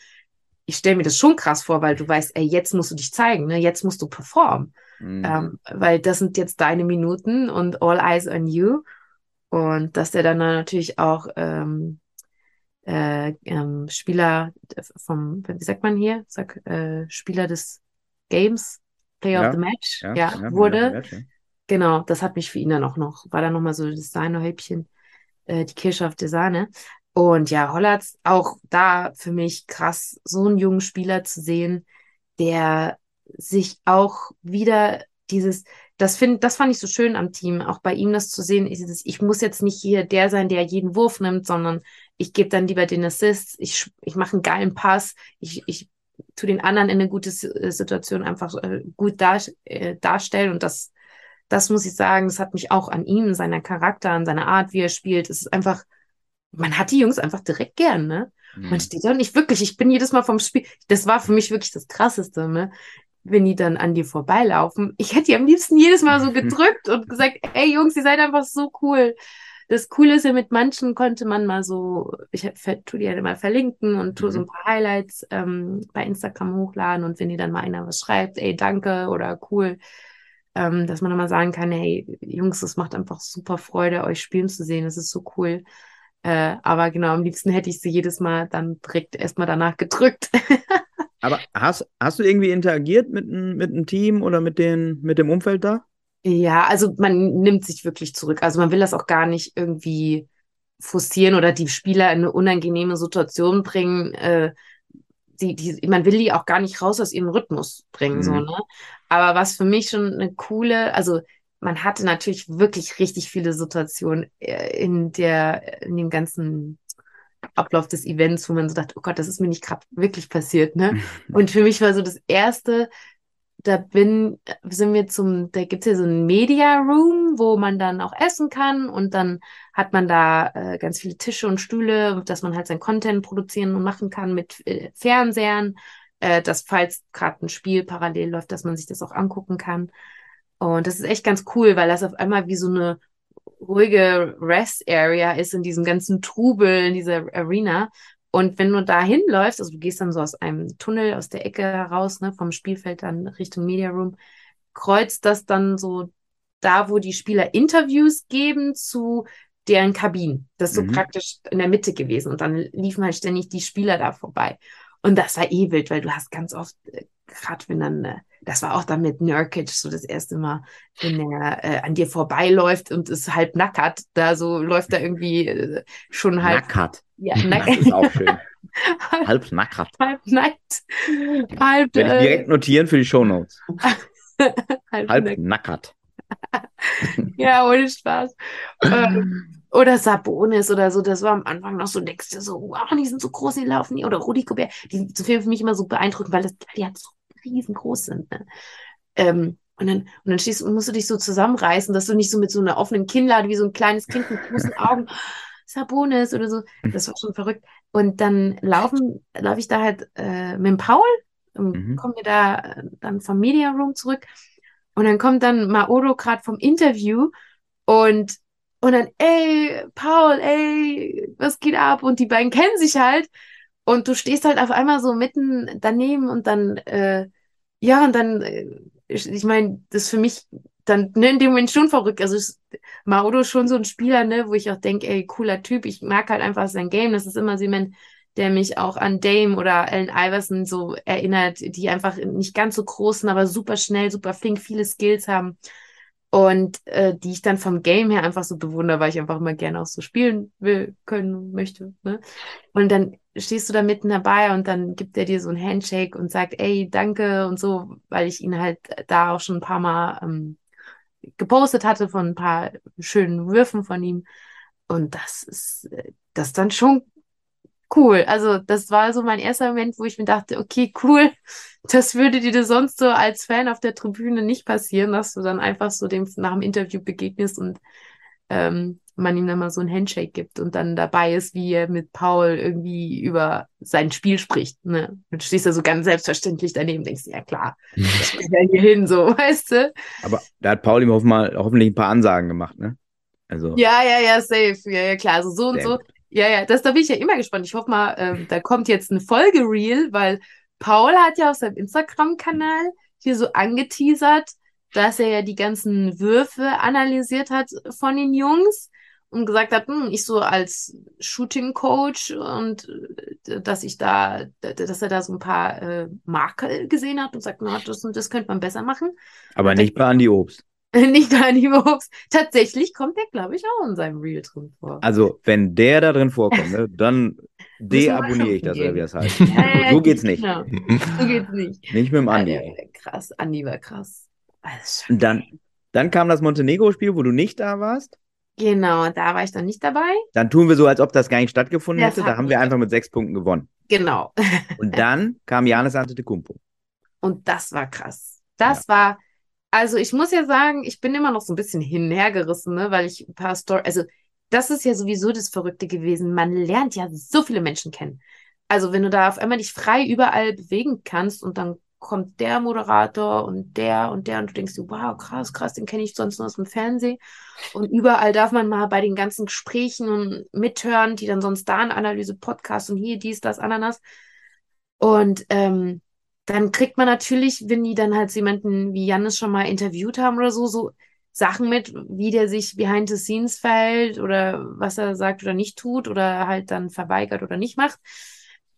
ich stelle mir das schon krass vor, weil du weißt, ey, jetzt musst du dich zeigen, ne? jetzt musst du performen. Mhm. Ähm, weil das sind jetzt deine Minuten und all eyes on you. Und dass der dann natürlich auch ähm, äh, ähm, Spieler vom, wie sagt man hier? Sag, äh, Spieler des Games, Player ja, of the Match, ja, ja, ja wurde. Match, genau, das hat mich für ihn dann auch noch, war dann nochmal so das Sahnehäubchen, äh, die Kirsche auf der Sahne. Und ja, Hollatz auch da für mich krass, so einen jungen Spieler zu sehen, der sich auch wieder dieses, das finde, das fand ich so schön am Team, auch bei ihm das zu sehen, dieses, ich muss jetzt nicht hier der sein, der jeden Wurf nimmt, sondern ich gebe dann lieber den Assist, ich, ich mache einen geilen Pass, ich, ich tu den anderen in eine gute Situation einfach äh, gut dar, äh, darstellen und das, das muss ich sagen, das hat mich auch an ihm, seiner Charakter, an seiner Art, wie er spielt, es ist einfach, man hat die Jungs einfach direkt gern, ne? Man mhm. steht da nicht wirklich, ich bin jedes Mal vom Spiel, das war für mich wirklich das Krasseste, ne? wenn die dann an dir vorbeilaufen. Ich hätte die am liebsten jedes Mal so gedrückt und gesagt, ey Jungs, ihr seid einfach so cool. Das Coole ist ja, mit manchen konnte man mal so, ich tue die ja immer verlinken und tue so ein mhm. paar Highlights ähm, bei Instagram hochladen und wenn dir dann mal einer was schreibt, ey, danke oder cool, ähm, dass man mal sagen kann, hey, Jungs, es macht einfach super Freude, euch spielen zu sehen, das ist so cool. Äh, aber genau, am liebsten hätte ich sie jedes Mal dann direkt erstmal danach gedrückt. Aber hast, hast du irgendwie interagiert mit, mit einem Team oder mit, den, mit dem Umfeld da? Ja, also man nimmt sich wirklich zurück. Also man will das auch gar nicht irgendwie forcieren oder die Spieler in eine unangenehme Situation bringen. Äh, die, die, man will die auch gar nicht raus aus ihrem Rhythmus bringen, mhm. so, ne? Aber was für mich schon eine coole, also man hatte natürlich wirklich richtig viele Situationen äh, in der, in dem ganzen Ablauf des Events, wo man so dachte, oh Gott, das ist mir nicht gerade wirklich passiert, ne? Und für mich war so das erste, da bin, sind wir zum, da gibt es ja so ein Media Room, wo man dann auch essen kann und dann hat man da äh, ganz viele Tische und Stühle, dass man halt sein Content produzieren und machen kann mit äh, Fernsehern, äh, dass falls gerade ein Spiel parallel läuft, dass man sich das auch angucken kann. Und das ist echt ganz cool, weil das auf einmal wie so eine ruhige Rest-Area ist in diesem ganzen Trubel, in dieser Arena. Und wenn du da hinläufst, also du gehst dann so aus einem Tunnel aus der Ecke heraus, ne, vom Spielfeld dann Richtung Media Room, kreuzt das dann so da, wo die Spieler Interviews geben zu deren Kabinen. Das ist so mhm. praktisch in der Mitte gewesen. Und dann liefen halt ständig die Spieler da vorbei. Und das war eh wild, weil du hast ganz oft, äh, gerade wenn dann äh, das war auch dann mit Nurkic so das erste Mal, wenn er äh, an dir vorbeiläuft und ist halb nackert, da so läuft er irgendwie äh, schon halb. Nackert. Ja, nackert. Das ist auch schön. halb nackert. Halb nackt. Halb, Werde ich direkt notieren für die Shownotes. halb, halb nackert. ja, ohne Spaß. ähm, oder Sabonis oder so, das war am Anfang noch so, denkst du so, wow, die sind so groß, die laufen nie. Oder Rudi Gobert, die sind für mich immer so beeindruckend, weil das, die hat so riesengroß sind. Ne? Ähm, und dann, und dann stehst, musst du dich so zusammenreißen, dass du nicht so mit so einer offenen Kinnlade wie so ein kleines Kind mit großen Augen, Sabonis oder so. Das war schon verrückt. Und dann laufen, laufe ich da halt äh, mit dem Paul Mhm. kommen wir da äh, dann vom Media Room zurück und dann kommt dann Maodo gerade vom Interview und und dann, ey, Paul, ey, was geht ab? Und die beiden kennen sich halt. Und du stehst halt auf einmal so mitten daneben und dann, äh, ja, und dann, äh, ich, meine, das ist für mich dann ne, in dem Moment schon verrückt. Also ist Maodo ist schon so ein Spieler, ne, wo ich auch denke, ey, cooler Typ. Ich mag halt einfach sein Game. Das ist immer so jemand, der mich auch an Dame oder Allen Iverson so erinnert, die einfach nicht ganz so groß sind, aber super schnell, super flink, viele Skills haben. Und äh, die ich dann vom Game her einfach so bewundere, weil ich einfach immer gerne auch so spielen will, können, möchte. Ne? Und dann stehst du da mitten dabei und dann gibt er dir so ein Handshake und sagt, ey, danke und so, weil ich ihn halt da auch schon ein paar Mal ähm, gepostet hatte von ein paar schönen Würfen von ihm. Und das ist äh, das ist dann schon cool. Also das war so mein erster Moment, wo ich mir dachte, okay, cool, das würde dir sonst so als Fan auf der Tribüne nicht passieren, dass du dann einfach so dem nach dem Interview begegnest und ähm, man ihm dann mal so ein Handshake gibt und dann dabei ist, wie er mit Paul irgendwie über sein Spiel spricht. Ne? Du stehst da so ganz selbstverständlich daneben, denkst, ja klar, ich bin ja hier hin, so, weißt du? Aber da hat Paul ihm hoffentlich ein paar Ansagen gemacht, ne? Also, Ja, ja, ja, safe. Ja, ja, klar. Also so und so. gut. Ja, ja, das, da bin ich ja immer gespannt. Ich hoffe mal, ähm, da kommt jetzt eine Folge Reel, weil Paul hat ja auf seinem Instagram-Kanal hier so angeteasert, dass er ja die ganzen Würfe analysiert hat von den Jungs und gesagt hat, hm, ich so als Shooting Coach und äh, dass ich da, dass er da so ein paar äh, Makel gesehen hat und sagt, na, das und das könnte man besser machen. aber nicht bei Andy Obst. Nicht bei Animo Obst. Tatsächlich kommt der, glaube ich, auch in seinem Reel drin vor. Also, wenn der da drin vorkommt, ne, dann deabonniere ich das, oder wie das heißt. Ja, ja, so geht's nicht. Genau. So geht's nicht. Nicht mit dem Ja, Andi. der, krass. Andi war krass. Dann, dann kam das Montenegro-Spiel, wo du nicht da warst. Genau, da war ich dann nicht dabei. Dann tun wir so, als ob das gar nicht stattgefunden Das hätte. Da haben wir einfach mit sechs Punkten gewonnen. Genau. Und dann kam Janis Antetokounmpo. Und das war krass. Das war, also ich muss ja sagen, ich bin immer noch so ein bisschen hin und her gerissen, ne, weil ich ein paar Story, also das ist ja sowieso das Verrückte gewesen. Man lernt ja so viele Menschen kennen. Also wenn du da auf einmal dich frei überall bewegen kannst und dann kommt der Moderator und der und der und du denkst wow, krass, krass, den kenne ich sonst nur aus dem Fernsehen. Und überall darf man mal bei den ganzen Gesprächen und mithören, die dann sonst da eine Analyse, Podcast und hier dies, das, Ananas. Und ähm, dann kriegt man natürlich, wenn die dann halt jemanden wie Jannis schon mal interviewt haben oder so, so Sachen mit, wie der sich behind the scenes verhält oder was er sagt oder nicht tut oder halt dann verweigert oder nicht macht.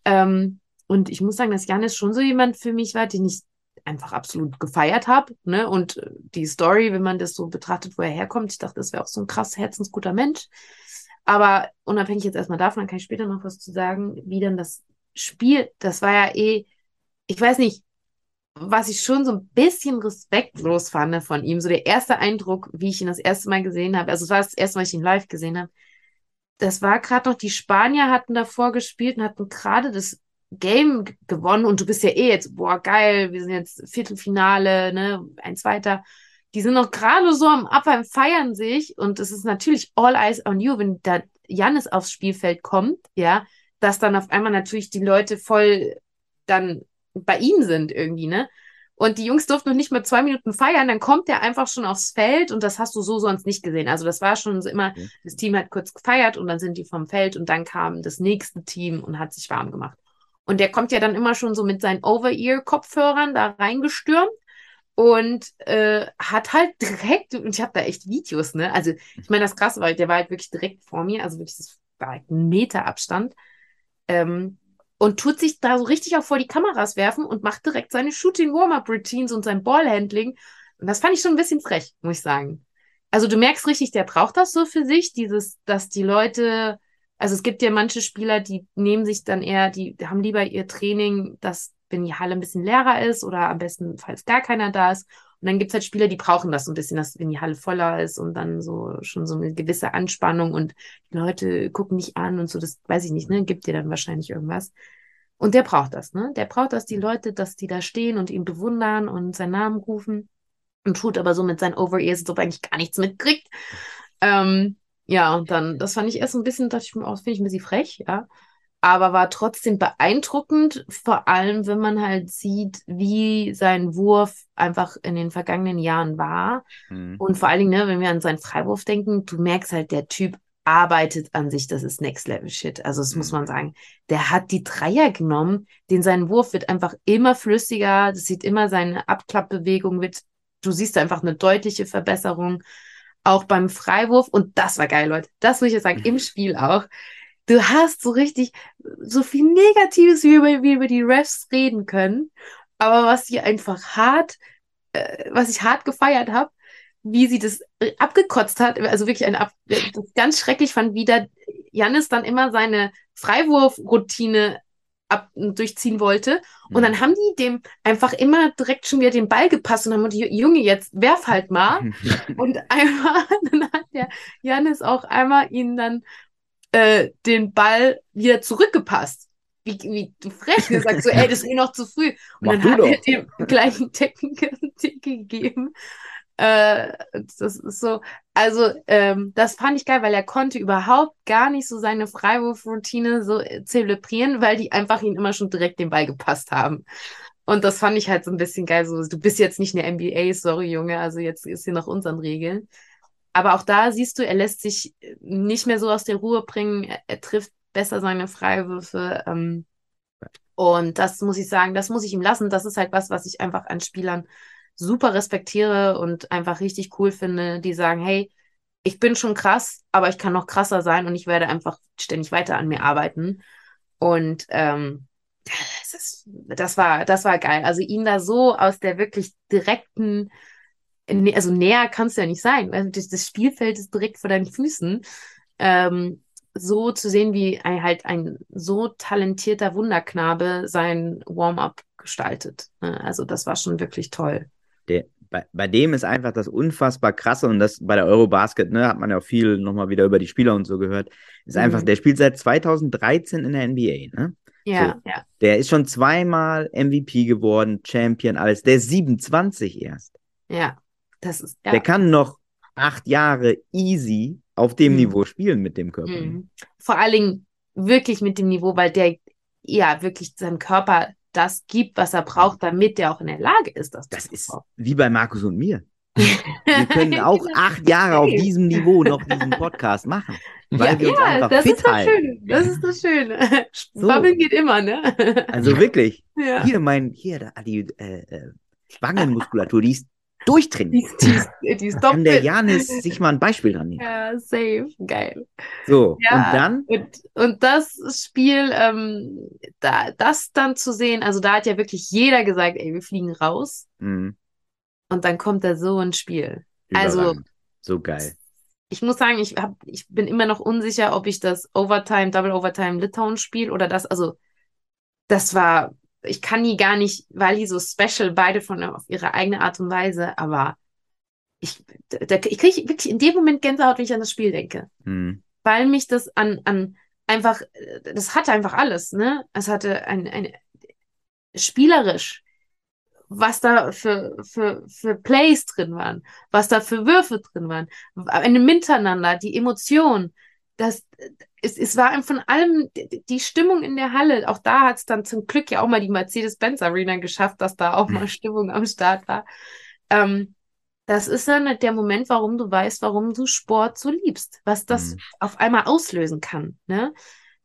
Ähm, und ich muss sagen, dass Jannis schon so jemand für mich war, den ich einfach absolut gefeiert habe. Ne? Und äh, die Story, wenn man das so betrachtet, wo er herkommt, ich dachte, das wäre auch so ein krass herzensguter Mensch. Aber unabhängig jetzt erstmal davon, dann kann ich später noch was zu sagen, wie dann das Spiel, das war ja eh, ich weiß nicht, was ich schon so ein bisschen respektlos fand von ihm, so der erste Eindruck, wie ich ihn das erste Mal gesehen habe, also es war das erste Mal, ich ihn live gesehen habe, das war gerade noch, die Spanier hatten davor gespielt und hatten gerade das Game gewonnen und du bist ja eh jetzt, boah, geil, wir sind jetzt Viertelfinale, ne, ein Zweiter. Die sind noch gerade so am Abfall, feiern sich und es ist natürlich all eyes on you, wenn da Jannis aufs Spielfeld kommt, ja, dass dann auf einmal natürlich die Leute voll dann bei ihm sind irgendwie, ne? Und die Jungs durften noch nicht mal zwei Minuten feiern, dann kommt der einfach schon aufs Feld und das hast du so sonst nicht gesehen. Also das war schon so immer, Mhm. das Team hat kurz gefeiert und dann sind die vom Feld und dann kam das nächste Team und hat sich warm gemacht. Und der kommt ja dann immer schon so mit seinen Over-Ear-Kopfhörern da reingestürmt und äh, hat halt direkt, und ich habe da echt Videos, ne? Also ich meine, das Krasse war, der war halt wirklich direkt vor mir, also wirklich, das war halt ein Meter Abstand. Ähm, und tut sich da so richtig auch vor die Kameras werfen und macht direkt seine Shooting-Warm-Up-Routines und sein Ballhandling. Und das fand ich schon ein bisschen frech, muss ich sagen. Also du merkst richtig, der braucht das so für sich, dieses, dass die Leute, also es gibt ja manche Spieler, die nehmen sich dann eher, die haben lieber ihr Training, dass wenn die Halle ein bisschen leerer ist oder am besten, falls gar keiner da ist. Und dann gibt's halt Spieler, die brauchen das so ein bisschen, dass wenn die Halle voller ist und dann so schon so eine gewisse Anspannung und die Leute gucken nicht an und so, das weiß ich nicht, ne? Gibt dir dann wahrscheinlich irgendwas. Und der braucht das, ne? Der braucht das, die Leute, dass die da stehen und ihn bewundern und seinen Namen rufen und tut aber so mit seinen Over-Ears, als er eigentlich gar nichts mitkriegt. Ähm, ja, und dann, das fand ich erst so ein bisschen, dachte ich mir, oh, das finde ich ein bisschen frech, ja. Aber war trotzdem beeindruckend, vor allem wenn man halt sieht, wie sein Wurf einfach in den vergangenen Jahren war. Mhm. Und vor allen Dingen, ne, wenn wir an seinen Freiwurf denken, du merkst halt, der Typ arbeitet an sich, das ist Next Level Shit. Also das mhm. muss man sagen. Der hat die Dreier genommen, den sein Wurf wird einfach immer flüssiger, das sieht immer seine Abklappbewegung wird, du siehst einfach eine deutliche Verbesserung. Auch beim Freiwurf und das war geil, Leute. Das muss ich jetzt sagen, im Spiel auch du hast so richtig so viel Negatives, wie wir, wie über die Refs reden können. Aber was sie einfach hart, äh, was ich hart gefeiert habe, wie sie das abgekotzt hat, also wirklich ein Ab das ganz schrecklich fand, wie da Janis dann immer seine Freiwurfroutine ab durchziehen wollte. Und mhm. dann haben die dem einfach immer direkt schon wieder den Ball gepasst und haben gesagt, Junge, jetzt werf halt mal. und einmal, dann hat der Janis auch einmal ihn dann äh, den Ball wieder zurückgepasst. Wie, wie du frech gesagt, so, ey, das ist eh noch zu früh. Und Mach dann hat doch. er dem gleichen Decken gegeben. Äh, das ist so, also ähm, das fand ich geil, weil er konnte überhaupt gar nicht so seine Freiwurfroutine so zelebrieren, weil die einfach ihn immer schon direkt den Ball gepasst haben. Und das fand ich halt so ein bisschen geil. So, du bist jetzt nicht eine NBA, sorry Junge, also jetzt ist hier nach unseren Regeln. Aber auch da siehst du, er lässt sich nicht mehr so aus der Ruhe bringen. Er, er trifft besser seine Freiwürfe. Ähm, und das muss ich sagen, das muss ich ihm lassen. Das ist halt was, was ich einfach an Spielern super respektiere und einfach richtig cool finde, die sagen, hey, ich bin schon krass, aber ich kann noch krasser sein und ich werde einfach ständig weiter an mir arbeiten. Und ähm, das, ist, das war, das war geil. Also ihn da so aus der wirklich direkten also näher kannst du ja nicht sein. Also das Spielfeld ist direkt vor deinen Füßen. Ähm, so zu sehen, wie ein, halt ein so talentierter Wunderknabe sein Warm-up gestaltet. Ne? Also das war schon wirklich toll. Der, bei, bei dem ist einfach das unfassbar krasse und das bei der Eurobasket, ne, hat man ja auch viel nochmal wieder über die Spieler und so gehört, ist mhm. einfach, der spielt seit 2013 in der NBA, ne? Ja, so, ja. Der ist schon zweimal MVP geworden, Champion, alles. Der ist 27 erst. Ja. Das ist, ja. Der kann noch acht Jahre easy auf dem mhm. Niveau spielen mit dem Körper. Mhm. Vor allen Dingen wirklich mit dem Niveau, weil der ja wirklich seinem Körper das gibt, was er braucht, damit er auch in der Lage ist, das, das ist wie bei Markus und mir. Wir können auch genau. acht Jahre auf diesem Niveau noch diesen Podcast machen. Weil ja, wir uns ja, einfach das fit ist das halten. Schöne. Das ist das Schöne. So. Babbeln geht immer, ne? Also wirklich. Ja. Hier mein, hier, da, die äh, äh Wangenmuskulatur, die ist durchtrainiert. Die, die, die ist Kann der Janis sich mal ein Beispiel dran nehmen. Ja, safe. Geil. So, ja, und dann? Und, und das Spiel, ähm, da, das dann zu sehen, also da hat ja wirklich jeder gesagt, ey, wir fliegen raus. Mhm. Und dann kommt da so ein Spiel. Also Überragend. Also. So geil. Ich muss sagen, ich, hab, ich bin immer noch unsicher, ob ich das Overtime, Double Overtime Litauen spiele oder das, also das war ich kann die gar nicht, weil die so special, beide von auf ihre eigene Art und Weise, aber ich, da, ich kriege wirklich in dem Moment Gänsehaut, wenn ich an das Spiel denke. Mhm. Weil mich das an, an einfach, das hatte einfach alles, ne? Es hatte ein, ein spielerisch, was da für, für, für Plays drin waren, was da für Würfe drin waren, ein Miteinander, die Emotion, das, es, es war von allem die Stimmung in der Halle. Auch da hat es dann zum Glück ja auch mal die Mercedes-Benz Arena geschafft, dass da auch mal Stimmung am Start war. Ähm, das ist dann der Moment, warum du weißt, warum du Sport so liebst, was das mhm. auf einmal auslösen kann. Ne?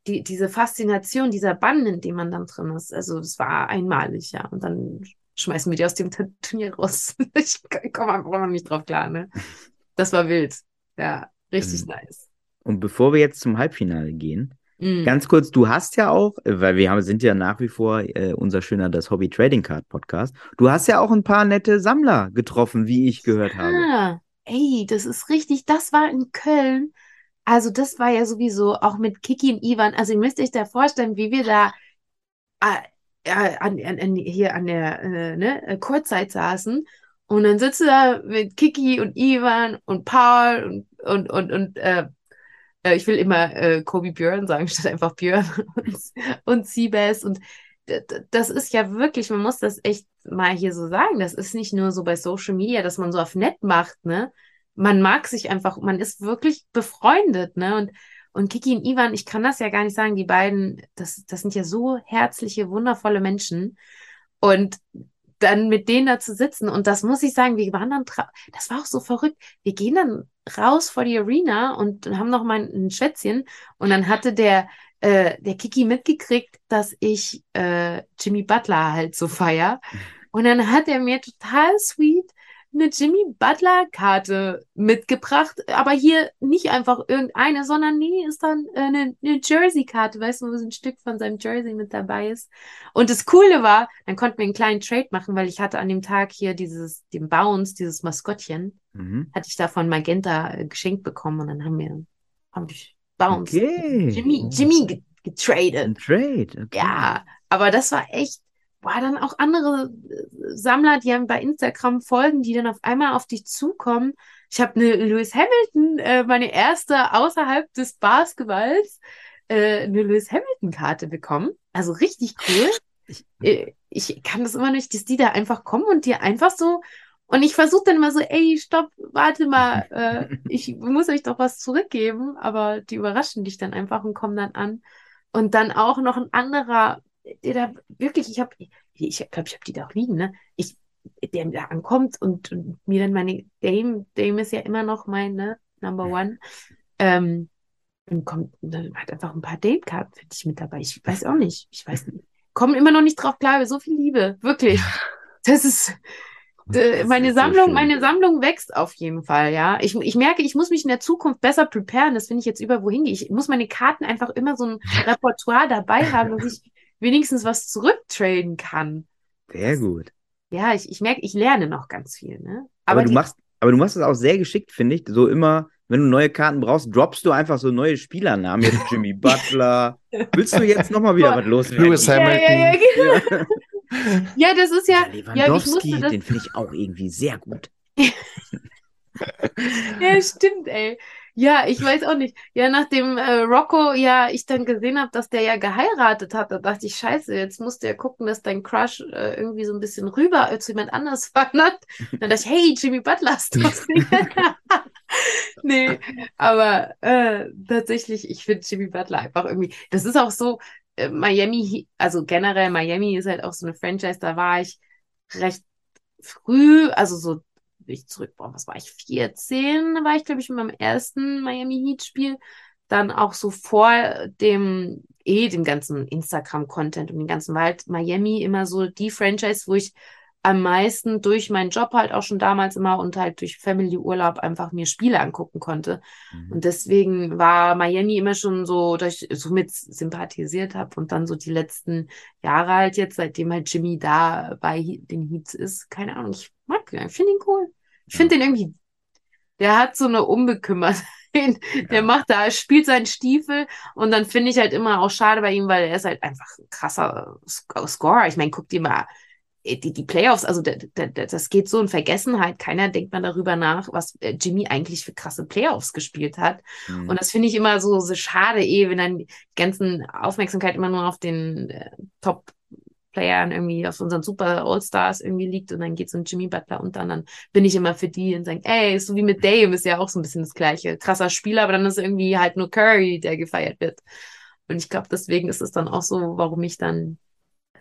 Die, diese Faszination, dieser Bann, in dem man dann drin ist. Also, es war einmalig, ja. Und dann schmeißen wir die aus dem Turnier raus. ich komme einfach noch nicht drauf klar, ne? Das war wild. Ja, richtig mhm. nice. Und bevor wir jetzt zum Halbfinale gehen, mhm. ganz kurz, du hast ja auch, weil wir haben, sind ja nach wie vor äh, unser schöner das Hobby Trading Card Podcast. Du hast ja auch ein paar nette Sammler getroffen, wie ich gehört ja. habe. Ey, das ist richtig. Das war in Köln. Also das war ja sowieso auch mit Kiki und Ivan. Also ihr müsst euch da vorstellen, wie wir da äh, an, an, hier an der äh, ne, Kurzzeit saßen. Und dann sitzt du da mit Kiki und Ivan und Paul und, und, und, und äh, äh, ich will immer äh, Kobe Björn sagen, statt einfach Björn und, und Seabass. Und das ist ja wirklich, man muss das echt mal hier so sagen. Das ist nicht nur so bei Social Media, dass man so auf nett macht, ne? Man mag sich einfach, man ist wirklich befreundet, ne? Und, Und Kiki und Ivan, ich kann das ja gar nicht sagen, die beiden, das, das sind ja so herzliche, wundervolle Menschen. Und dann mit denen da zu sitzen. Und das muss ich sagen, wir waren dann, das war auch so verrückt. Wir gehen dann raus vor die Arena und haben noch mal ein Schätzchen. Und dann hatte der, äh, der Kiki mitgekriegt, dass ich äh, Jimmy Butler halt so feier. Und dann hat er mir total sweet eine Jimmy Butler Karte mitgebracht, aber hier nicht einfach irgendeine, sondern nee, ist dann äh, eine, eine Jersey Karte, weißt du, wo so ein Stück von seinem Jersey mit dabei ist. Und das Coole war, dann konnten wir einen kleinen Trade machen, weil ich hatte an dem Tag hier dieses, den Bounce, dieses Maskottchen, mhm. hatte ich da von Magenta äh, geschenkt bekommen und dann haben wir, haben die Bounce, okay. Jimmy, Jimmy getradet. Ein Trade, okay. Ja, aber das war echt boah, dann auch andere äh, Sammler, die haben bei Instagram folgen, die dann auf einmal auf dich zukommen. Ich habe eine Lewis Hamilton, äh, meine erste außerhalb des Basketballs, äh, eine Lewis Hamilton-Karte bekommen. Also richtig cool. Ich, äh, ich kann das immer nicht, dass die da einfach kommen und dir einfach so und ich versuche dann immer so, ey, stopp, warte mal, äh, ich muss euch doch was zurückgeben, aber die überraschen dich dann einfach und kommen dann an. Und dann auch noch ein anderer der da wirklich, ich habe, ich glaube, ich habe die da auch liegen, ne? Ich, der da ankommt und, und, mir dann meine Dame, Dame ist ja immer noch mein, ne, Number One, ähm, und kommt, dann hat einfach ein paar Dame-Karten für dich mit dabei. Ich weiß auch nicht, ich weiß nicht. Kommen immer noch nicht drauf klar, so viel Liebe, wirklich. Das ist, das meine Sammlung, so meine Sammlung wächst auf jeden Fall, ja. Ich, ich merke, ich muss mich in der Zukunft besser preparen. Das finde ich jetzt über wohin gehe. Ich muss meine Karten einfach immer so ein Repertoire dabei haben, dass ich wenigstens was zurücktraden kann. Sehr gut. Ja, ich, ich merke, ich lerne noch ganz viel. Ne? Aber, aber du machst, aber du machst es auch sehr geschickt, finde ich. So immer, wenn du neue Karten brauchst, droppst du einfach so neue Spielernamen. Jetzt Jimmy Butler. Willst du jetzt nochmal wieder was loswerden? Lewis Hamilton. Ja, ja, ja, genau. ja, das ist ja. Lewandowski, ja, den finde ich auch irgendwie sehr gut. ja, stimmt, ey. Ja, ich weiß auch nicht. Ja, nachdem äh, Rocco ja ich dann gesehen habe, dass der ja geheiratet hat, da dachte ich, scheiße, jetzt musst du ja gucken, dass dein Crush äh, irgendwie so ein bisschen rüber zu jemand anders wandert. Dann dachte ich, hey, Jimmy Butler ist das. nee, aber äh, tatsächlich, ich finde Jimmy Butler einfach irgendwie, das ist auch so, äh, Miami, also generell Miami ist halt auch so eine Franchise, da war ich recht früh, also so ich zurück, boah, was war ich, 14, war ich, glaube ich, in meinem ersten Miami Heat Spiel. Dann auch so vor dem, eh, dem ganzen Instagram-Content und dem ganzen Wald Miami immer so die Franchise, wo ich am meisten durch meinen Job halt auch schon damals immer und halt durch Family-Urlaub einfach mir Spiele angucken konnte. Mhm. Und deswegen war Miami immer schon so, dass ich so mit sympathisiert habe und dann so die letzten Jahre halt jetzt, seitdem halt Jimmy da bei den Heats ist, keine Ahnung, ich mag ihn, ich finde ihn cool. Ich finde den irgendwie, der hat so eine Unbekümmertheit. Der macht da, spielt seinen Stiefel und dann finde ich halt immer auch schade bei ihm, weil er ist halt einfach ein krasser Scorer. Ich meine, guck dir mal die, die Playoffs, also das geht so in Vergessenheit. Keiner denkt mal darüber nach, was äh, Jimmy eigentlich für krasse Playoffs gespielt hat. Mhm. Und das finde ich immer so, so schade, eh, wenn dann die ganzen Aufmerksamkeit immer nur auf den äh, Top Playern irgendwie auf unseren Super All-Stars irgendwie liegt und dann geht so ein Jimmy Butler unter und dann bin ich immer für die und sagen, ey, so wie mit Dame ist ja auch so ein bisschen das gleiche. Krasser Spieler, aber dann ist irgendwie halt nur Curry, der gefeiert wird. Und ich glaube, deswegen ist es dann auch so, warum ich dann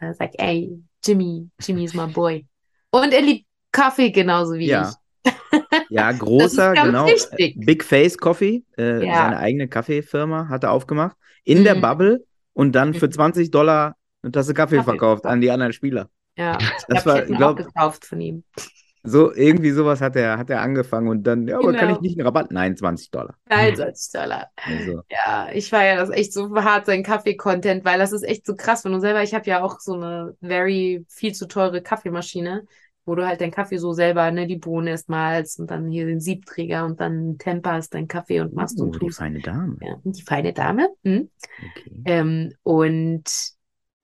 äh, sage, ey, Jimmy, Jimmy ist my boy. Und er liebt Kaffee genauso wie ja. ich. Ja, großer, genau. Wichtig. Big Face Coffee, äh, ja. seine eigene Kaffeefirma hat er aufgemacht. In mhm. der Bubble und dann für 20 mhm. Dollar eine Tasse Kaffee, Kaffee verkauft an die anderen Spieler. Ja, das war, ich glaub, gekauft von ihm. So, irgendwie sowas hat er, hat er angefangen und dann, ja, aber genau. kann ich nicht einen Rabatt? Nein, 20 Dollar. Nein, 20 Dollar. Also. Ja, ich feiere das echt so hart, sein Kaffee-Content, weil das ist echt so krass, wenn du selber, ich habe ja auch so eine very viel zu teure Kaffeemaschine, wo du halt deinen Kaffee so selber, ne, die Bohnen erst malst und dann hier den Siebträger und dann temperst deinen Kaffee und machst oh, und tust. Die feine Dame. Ja, die feine Dame. Hm. Okay. Ähm, und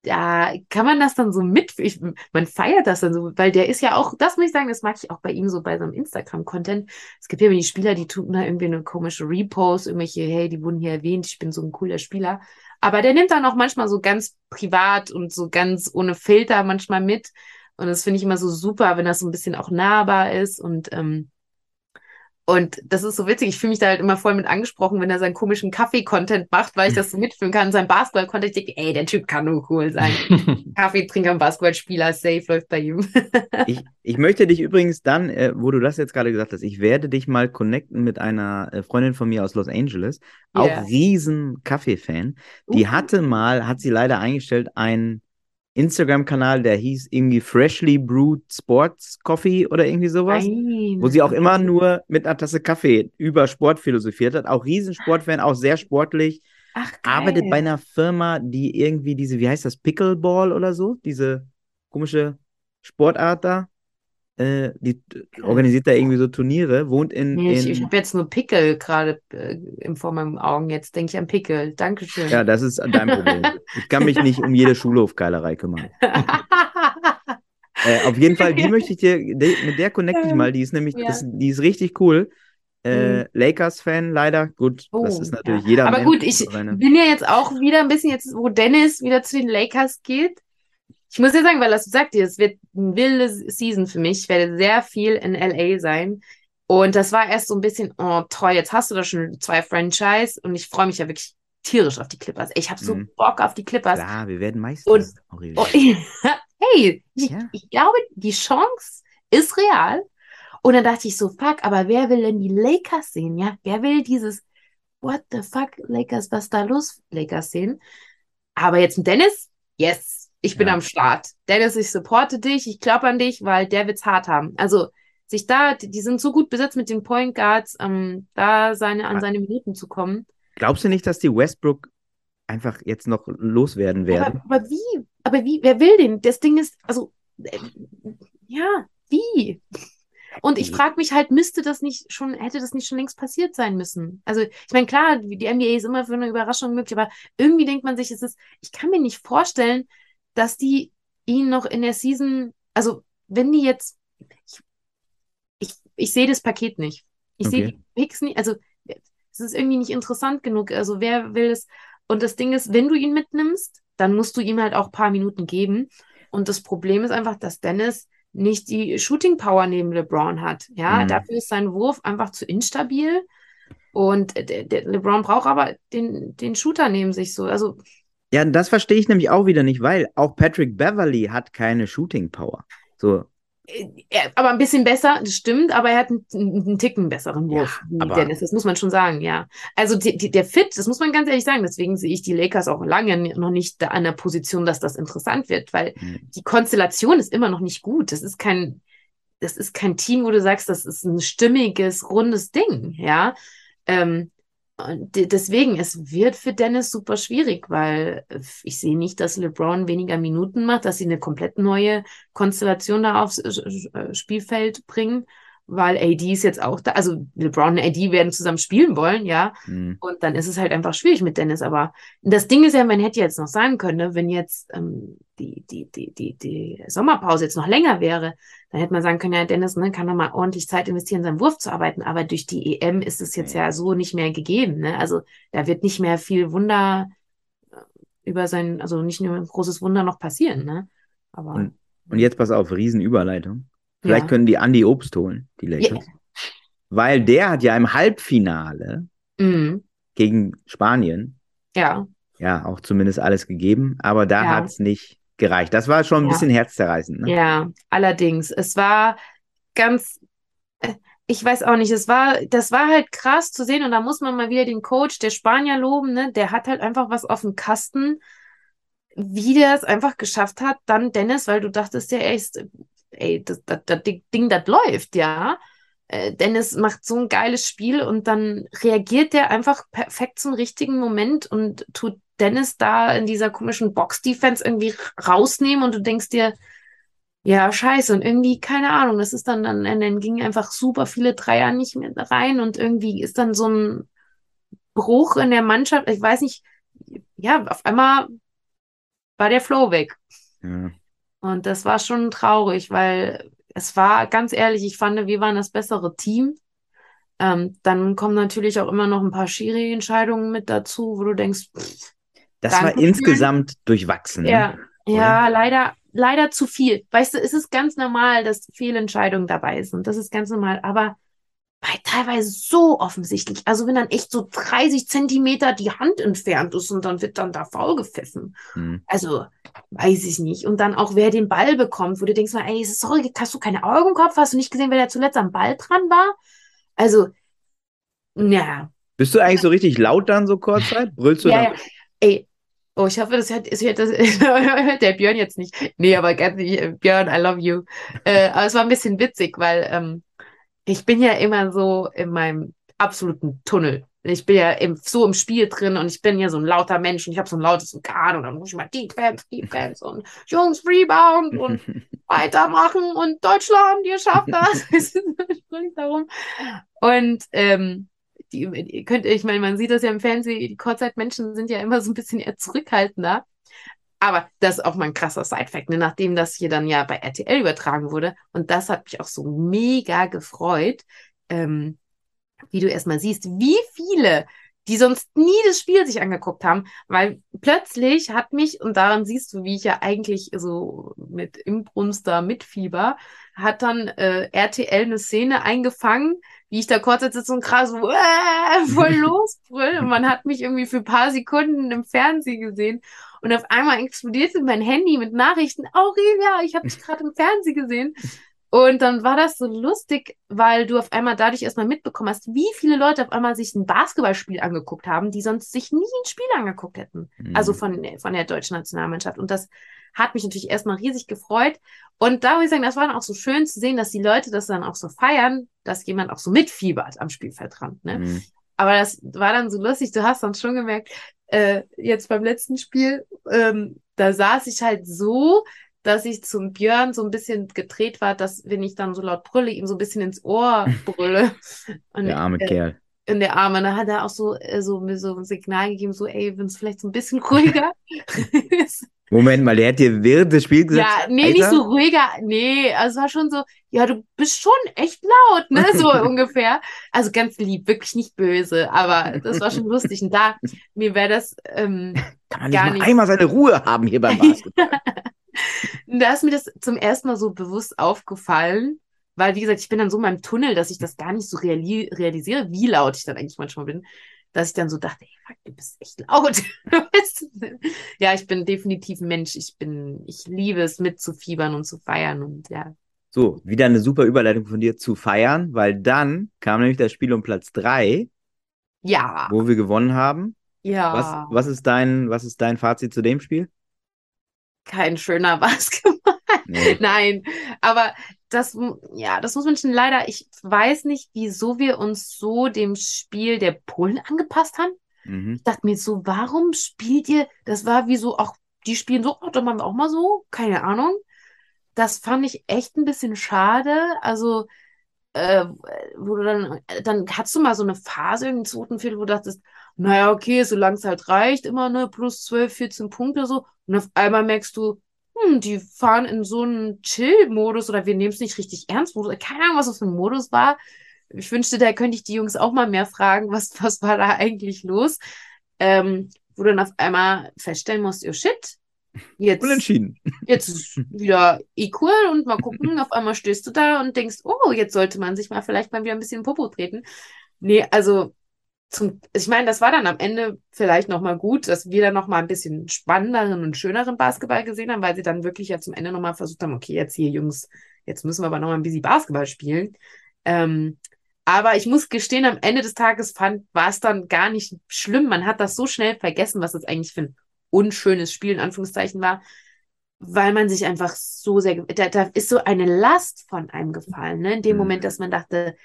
da kann man das dann so mit, ich, man feiert das dann so, weil der ist ja auch, das muss ich sagen, das mag ich auch bei ihm so bei so einem Instagram-Content. Es gibt ja immer die Spieler, die tun da irgendwie eine komische Repost, irgendwelche, hey, die wurden hier erwähnt, ich bin so ein cooler Spieler. Aber der nimmt dann auch manchmal so ganz privat und so ganz ohne Filter manchmal mit. Und das finde ich immer so super, wenn das so ein bisschen auch nahbar ist und, ähm, Und das ist so witzig. Ich fühle mich da halt immer voll mit angesprochen, wenn er seinen komischen Kaffee-Content macht, weil ich das so mitfühlen kann. Sein Basketball-Content, ich denke, ey, der Typ kann nur cool sein. Kaffeetrinker und Basketballspieler, safe läuft bei ihm. ich, ich möchte dich übrigens dann, äh, wo du das jetzt gerade gesagt hast, ich werde dich mal connecten mit einer äh, Freundin von mir aus Los Angeles, auch Yeah. riesen Kaffee-Fan. Die Uh. hatte mal, hat sie leider eingestellt, einen Instagram-Kanal, der hieß irgendwie Freshly Brewed Sports Coffee oder irgendwie sowas. Nein. wo sie auch immer nur mit einer Tasse Kaffee über Sport philosophiert hat. Auch Riesensportfan, auch sehr sportlich. Ach, Arbeitet geil. bei einer Firma, die irgendwie diese, wie heißt das, Pickleball oder so? Diese komische Sportart da. Äh, die organisiert da irgendwie so Turniere, wohnt in, Nee, ich, in ich habe jetzt nur Pickel gerade äh, vor meinen Augen. Jetzt denke ich an Pickel. Dankeschön. ja, das ist dein Problem. Ich kann mich nicht um jede Schulhofgeilerei kümmern. Äh, auf jeden Fall, die möchte ich dir, die, mit der connecte ich mal, die ist nämlich, Ja. das, die ist richtig cool. Äh, Mhm. Lakers-Fan leider, gut, das Oh, ist natürlich ja. jeder Aber Mensch gut, ich seine- bin ja jetzt auch wieder ein bisschen jetzt, wo Dennis wieder zu den Lakers geht. Ich muss ja sagen, weil das sagt dir, es wird eine wilde Season für mich. Ich werde sehr viel in LA sein. Und das war erst so ein bisschen, oh toll, jetzt hast du da schon zwei Franchise und ich freue mich ja wirklich tierisch auf die Clippers. Ich habe so Mhm. Bock auf die Clippers. Klar, wir werden Meister. Und-. Oh, hey, ich, Ja. ich glaube, die Chance ist real. Und dann dachte ich so, fuck, aber wer will denn die Lakers sehen, ja? Wer will dieses What the fuck, Lakers, was da los, Lakers sehen? Aber jetzt mit Dennis, yes, ich bin Ja. am Start. Dennis, ich supporte dich, ich glaube an dich, weil der wird's hart haben. Also, sich da, die sind so gut besetzt mit den Point Guards, ähm, da seine, an seine Minuten zu kommen. Glaubst du nicht, dass die Westbrook einfach jetzt noch loswerden werden? Aber, aber wie? Aber wie? Wer will den? Das Ding ist, also, äh, ja, wie? Und ich frage mich halt, müsste das nicht schon, hätte das nicht schon längst passiert sein müssen? Also, ich meine, klar, die die NBA ist immer für eine Überraschung möglich, aber irgendwie denkt man sich, es ist, ich kann mir nicht vorstellen, dass die ihn noch in der Season, also, wenn die jetzt, ich, ich, ich sehe das Paket nicht. Ich sehe Okay. die Picks nicht, also, es ist irgendwie nicht interessant genug. Also, wer will es? Und das Ding ist, wenn du ihn mitnimmst, dann musst du ihm halt auch ein paar Minuten geben. Und das Problem ist einfach, dass Dennis nicht die Shooting Power neben LeBron hat. Ja, Mhm. dafür ist sein Wurf einfach zu instabil. Und der LeBron braucht aber den, den Shooter neben sich so. Also, Ja, das verstehe ich nämlich auch wieder nicht, weil auch Patrick Beverly hat keine Shooting Power. So, äh, er, aber ein bisschen besser, das stimmt, aber er hat einen, einen Ticken besseren Wurf, Ja, Dennis, das muss man schon sagen, ja. Also die, die, der Fit, das muss man ganz ehrlich sagen, deswegen sehe ich die Lakers auch lange noch nicht da an der Position, dass das interessant wird, weil Mhm. die Konstellation ist immer noch nicht gut. Das ist kein, das ist kein Team, wo du sagst, das ist ein stimmiges, rundes Ding, ja. Ähm, und de- deswegen, es wird für Dennis super schwierig, weil äh, ich sehe nicht, dass LeBron weniger Minuten macht, dass sie eine komplett neue Konstellation da aufs äh, äh, Spielfeld bringen, weil AD ist jetzt auch da. Also LeBron und AD werden zusammen spielen wollen, ja. mh. Und dann ist es halt einfach schwierig mit Dennis. Aber das Ding ist ja, man hätte jetzt noch sagen können, ne, wenn jetzt ähm, die, die, die, die, die Sommerpause jetzt noch länger wäre, dann hätte man sagen können, ja, Dennis ne, kann noch mal ordentlich Zeit investieren, seinen Wurf zu arbeiten. Aber durch die EM ist es jetzt ja so nicht mehr gegeben. Ne? Also da wird nicht mehr viel Wunder äh, über sein, also nicht nur ein großes Wunder noch passieren. Ne? Aber Und- Und jetzt pass auf, Riesenüberleitung. Vielleicht Ja. können die Andy Obst holen, die Lakers. Weil der hat ja im Halbfinale Mhm. gegen Spanien ja, ja auch zumindest alles gegeben, aber da Ja. hat es nicht gereicht. Das war schon ein Ja. bisschen herzzerreißend. Ne? Ja, allerdings. Es war ganz, äh, ich weiß auch nicht, es war, das war halt krass zu sehen und da muss man mal wieder den Coach der Spanier loben, ne? Der hat halt einfach was auf dem Kasten, wie der es einfach geschafft hat, dann Dennis, weil du dachtest ja echt, ey, das, das, das Ding, das läuft, ja. Äh, Dennis macht so ein geiles Spiel und dann reagiert der einfach perfekt zum richtigen Moment und tut Dennis da in dieser komischen Box-Defense irgendwie rausnehmen und du denkst dir, ja, scheiße. Und irgendwie, keine Ahnung, das ist dann, dann, dann gingen einfach super viele Dreier nicht mehr rein und irgendwie ist dann so ein Bruch in der Mannschaft. Ich weiß nicht, ja, auf einmal war der Flow weg. Ja. Und das war schon traurig, weil es war, ganz ehrlich, ich fand, wir waren das bessere Team. Ähm, dann kommen natürlich auch immer noch ein paar Schiri-Entscheidungen mit dazu, wo du denkst, pff, Das war insgesamt durchwachsen. Ne? ja, ja, leider, leider zu viel. Weißt du, es ist ganz normal, dass Fehlentscheidungen dabei sind. Das ist ganz normal. Aber weil teilweise so offensichtlich. Also wenn dann echt so 30 Zentimeter die Hand entfernt ist und dann wird dann da faul gepfiffen. Mhm. Also weiß ich nicht. Und dann auch, wer den Ball bekommt, wo du denkst, ey, sorry, hast du keine Augen im Kopf? Hast du nicht gesehen, wer da zuletzt am Ball dran war? Also, ja. Bist du eigentlich so richtig laut dann so kurzzeit? Brüllst du ja, dann? Ja. Ey, Oh, ich hoffe, das hört, das hört, das hört der Björn jetzt nicht. Nee, aber ganz nicht, Björn, I love you. Äh, aber es war ein bisschen witzig, weil ähm, ich bin ja immer so in meinem absoluten Tunnel. Ich bin ja im, so im Spiel drin und ich bin ja so ein lauter Mensch und ich habe so ein lautes Organ und dann muss ich mal Defense, Defense und Jungs, Rebound und weitermachen und Deutschland, ihr schafft das. darum. Und ähm, die, ihr könnt, ich meine, man sieht das ja im Fernsehen, die Kurzzeitmenschen sind ja immer so ein bisschen eher zurückhaltender. Aber das ist auch mal ein krasser Sidefact, ne? nachdem das hier dann ja bei RTL übertragen wurde. Und das hat mich auch so mega gefreut, ähm, wie du erstmal siehst, wie viele, die sonst nie das Spiel sich angeguckt haben, weil plötzlich hat mich, und daran siehst du, wie ich ja eigentlich so mit Imbrunster mitfieber, hat dann äh, RTL eine Szene eingefangen, wie ich da kurz sitze und krass äh, voll losbrüll. Und man hat mich irgendwie für ein paar Sekunden im Fernsehen gesehen. Und auf einmal explodierte mein Handy mit Nachrichten. Aurelia, ich habe dich gerade im Fernsehen gesehen. Und dann war das so lustig, weil du auf einmal dadurch erstmal mitbekommen hast, wie viele Leute auf einmal sich ein Basketballspiel angeguckt haben, die sonst sich nie ein Spiel angeguckt hätten. Mhm. Also von, von der deutschen Nationalmannschaft. Und das hat mich natürlich erstmal riesig gefreut. Und da würde ich sagen, das war dann auch so schön zu sehen, dass die Leute das dann auch so feiern, dass jemand auch so mitfiebert am Spielfeldrand. Ne? Mhm. Aber das war dann so lustig. Du hast dann schon gemerkt, äh, jetzt beim letzten Spiel, ähm, da saß ich halt so, dass ich zum Björn so ein bisschen gedreht war, dass wenn ich dann so laut brülle, ihm so ein bisschen ins Ohr brülle. Und, der arme äh, Kerl. In der Arme. Da hat er auch so, äh, so mir so ein Signal gegeben, so, ey, wenn es vielleicht so ein bisschen ruhiger. Moment mal, der hat dir während des Spiels gesagt. Ja, nee, Alter? nicht so ruhiger. Nee, also es war schon so, ja, du bist schon echt laut, ne? So ungefähr. Also ganz lieb, wirklich nicht böse, aber das war schon lustig. Und da, mir wäre das ähm, Kann man nicht gar nicht einmal seine Ruhe haben hier beim Basketball. Da ist mir das zum ersten Mal so bewusst aufgefallen, weil, wie gesagt, ich bin dann so in meinem Tunnel, dass ich das gar nicht so reali realisiere, wie laut ich dann eigentlich manchmal bin, dass ich dann so dachte, ey, fuck, du bist echt laut. ja, ich bin definitiv ein Mensch. Ich bin, ich liebe es mitzufiebern und zu feiern und ja. So, wieder eine super Überleitung von dir zu feiern, weil dann kam nämlich das Spiel um Platz drei. Ja. Wo wir gewonnen haben. Ja. Was, was, ist dein, was ist dein Fazit zu dem Spiel? Kein schöner Basketball. Nee. Nein, aber das, ja, das muss man schon leider, ich weiß nicht, wieso wir uns so dem Spiel der Polen angepasst haben. Mhm. Ich dachte mir so, warum spielt ihr, das war wie so, auch, die spielen so, oh, dann machen wir auch mal so, keine Ahnung. Das fand ich echt ein bisschen schade. Also, äh, wo du dann, dann hattest du mal so eine Phase im zweiten Viertel, wo du dachtest, naja, okay, solange es halt reicht, immer ne, plus 12, 14 Punkte so. Und auf einmal merkst du, hm, die fahren in so einen Chill-Modus oder wir nehmen es nicht richtig ernst. Modus. Keine Ahnung, was das für ein Modus war. Ich wünschte, da könnte ich die Jungs auch mal mehr fragen, was, was war da eigentlich los? Ähm, wo du dann auf einmal feststellen musst, oh shit, jetzt, Unentschieden. jetzt ist wieder equal und mal gucken, auf einmal stehst du da und denkst, oh, jetzt sollte man sich mal vielleicht mal wieder ein bisschen Popo treten. Nee, also zum, ich meine, das war dann am Ende vielleicht nochmal gut, dass wir dann nochmal ein bisschen spannenderen und schöneren Basketball gesehen haben, weil sie dann wirklich ja zum Ende nochmal versucht haben, okay, jetzt hier, Jungs, jetzt müssen wir aber nochmal ein bisschen Basketball spielen. Ähm, aber ich muss gestehen, am Ende des Tages fand, war es dann gar nicht schlimm. Man hat das so schnell vergessen, was das eigentlich für ein unschönes Spiel in Anführungszeichen war, weil man sich einfach so sehr, da, da ist so eine Last von einem gefallen, ne? In dem mhm. Moment, dass man dachte,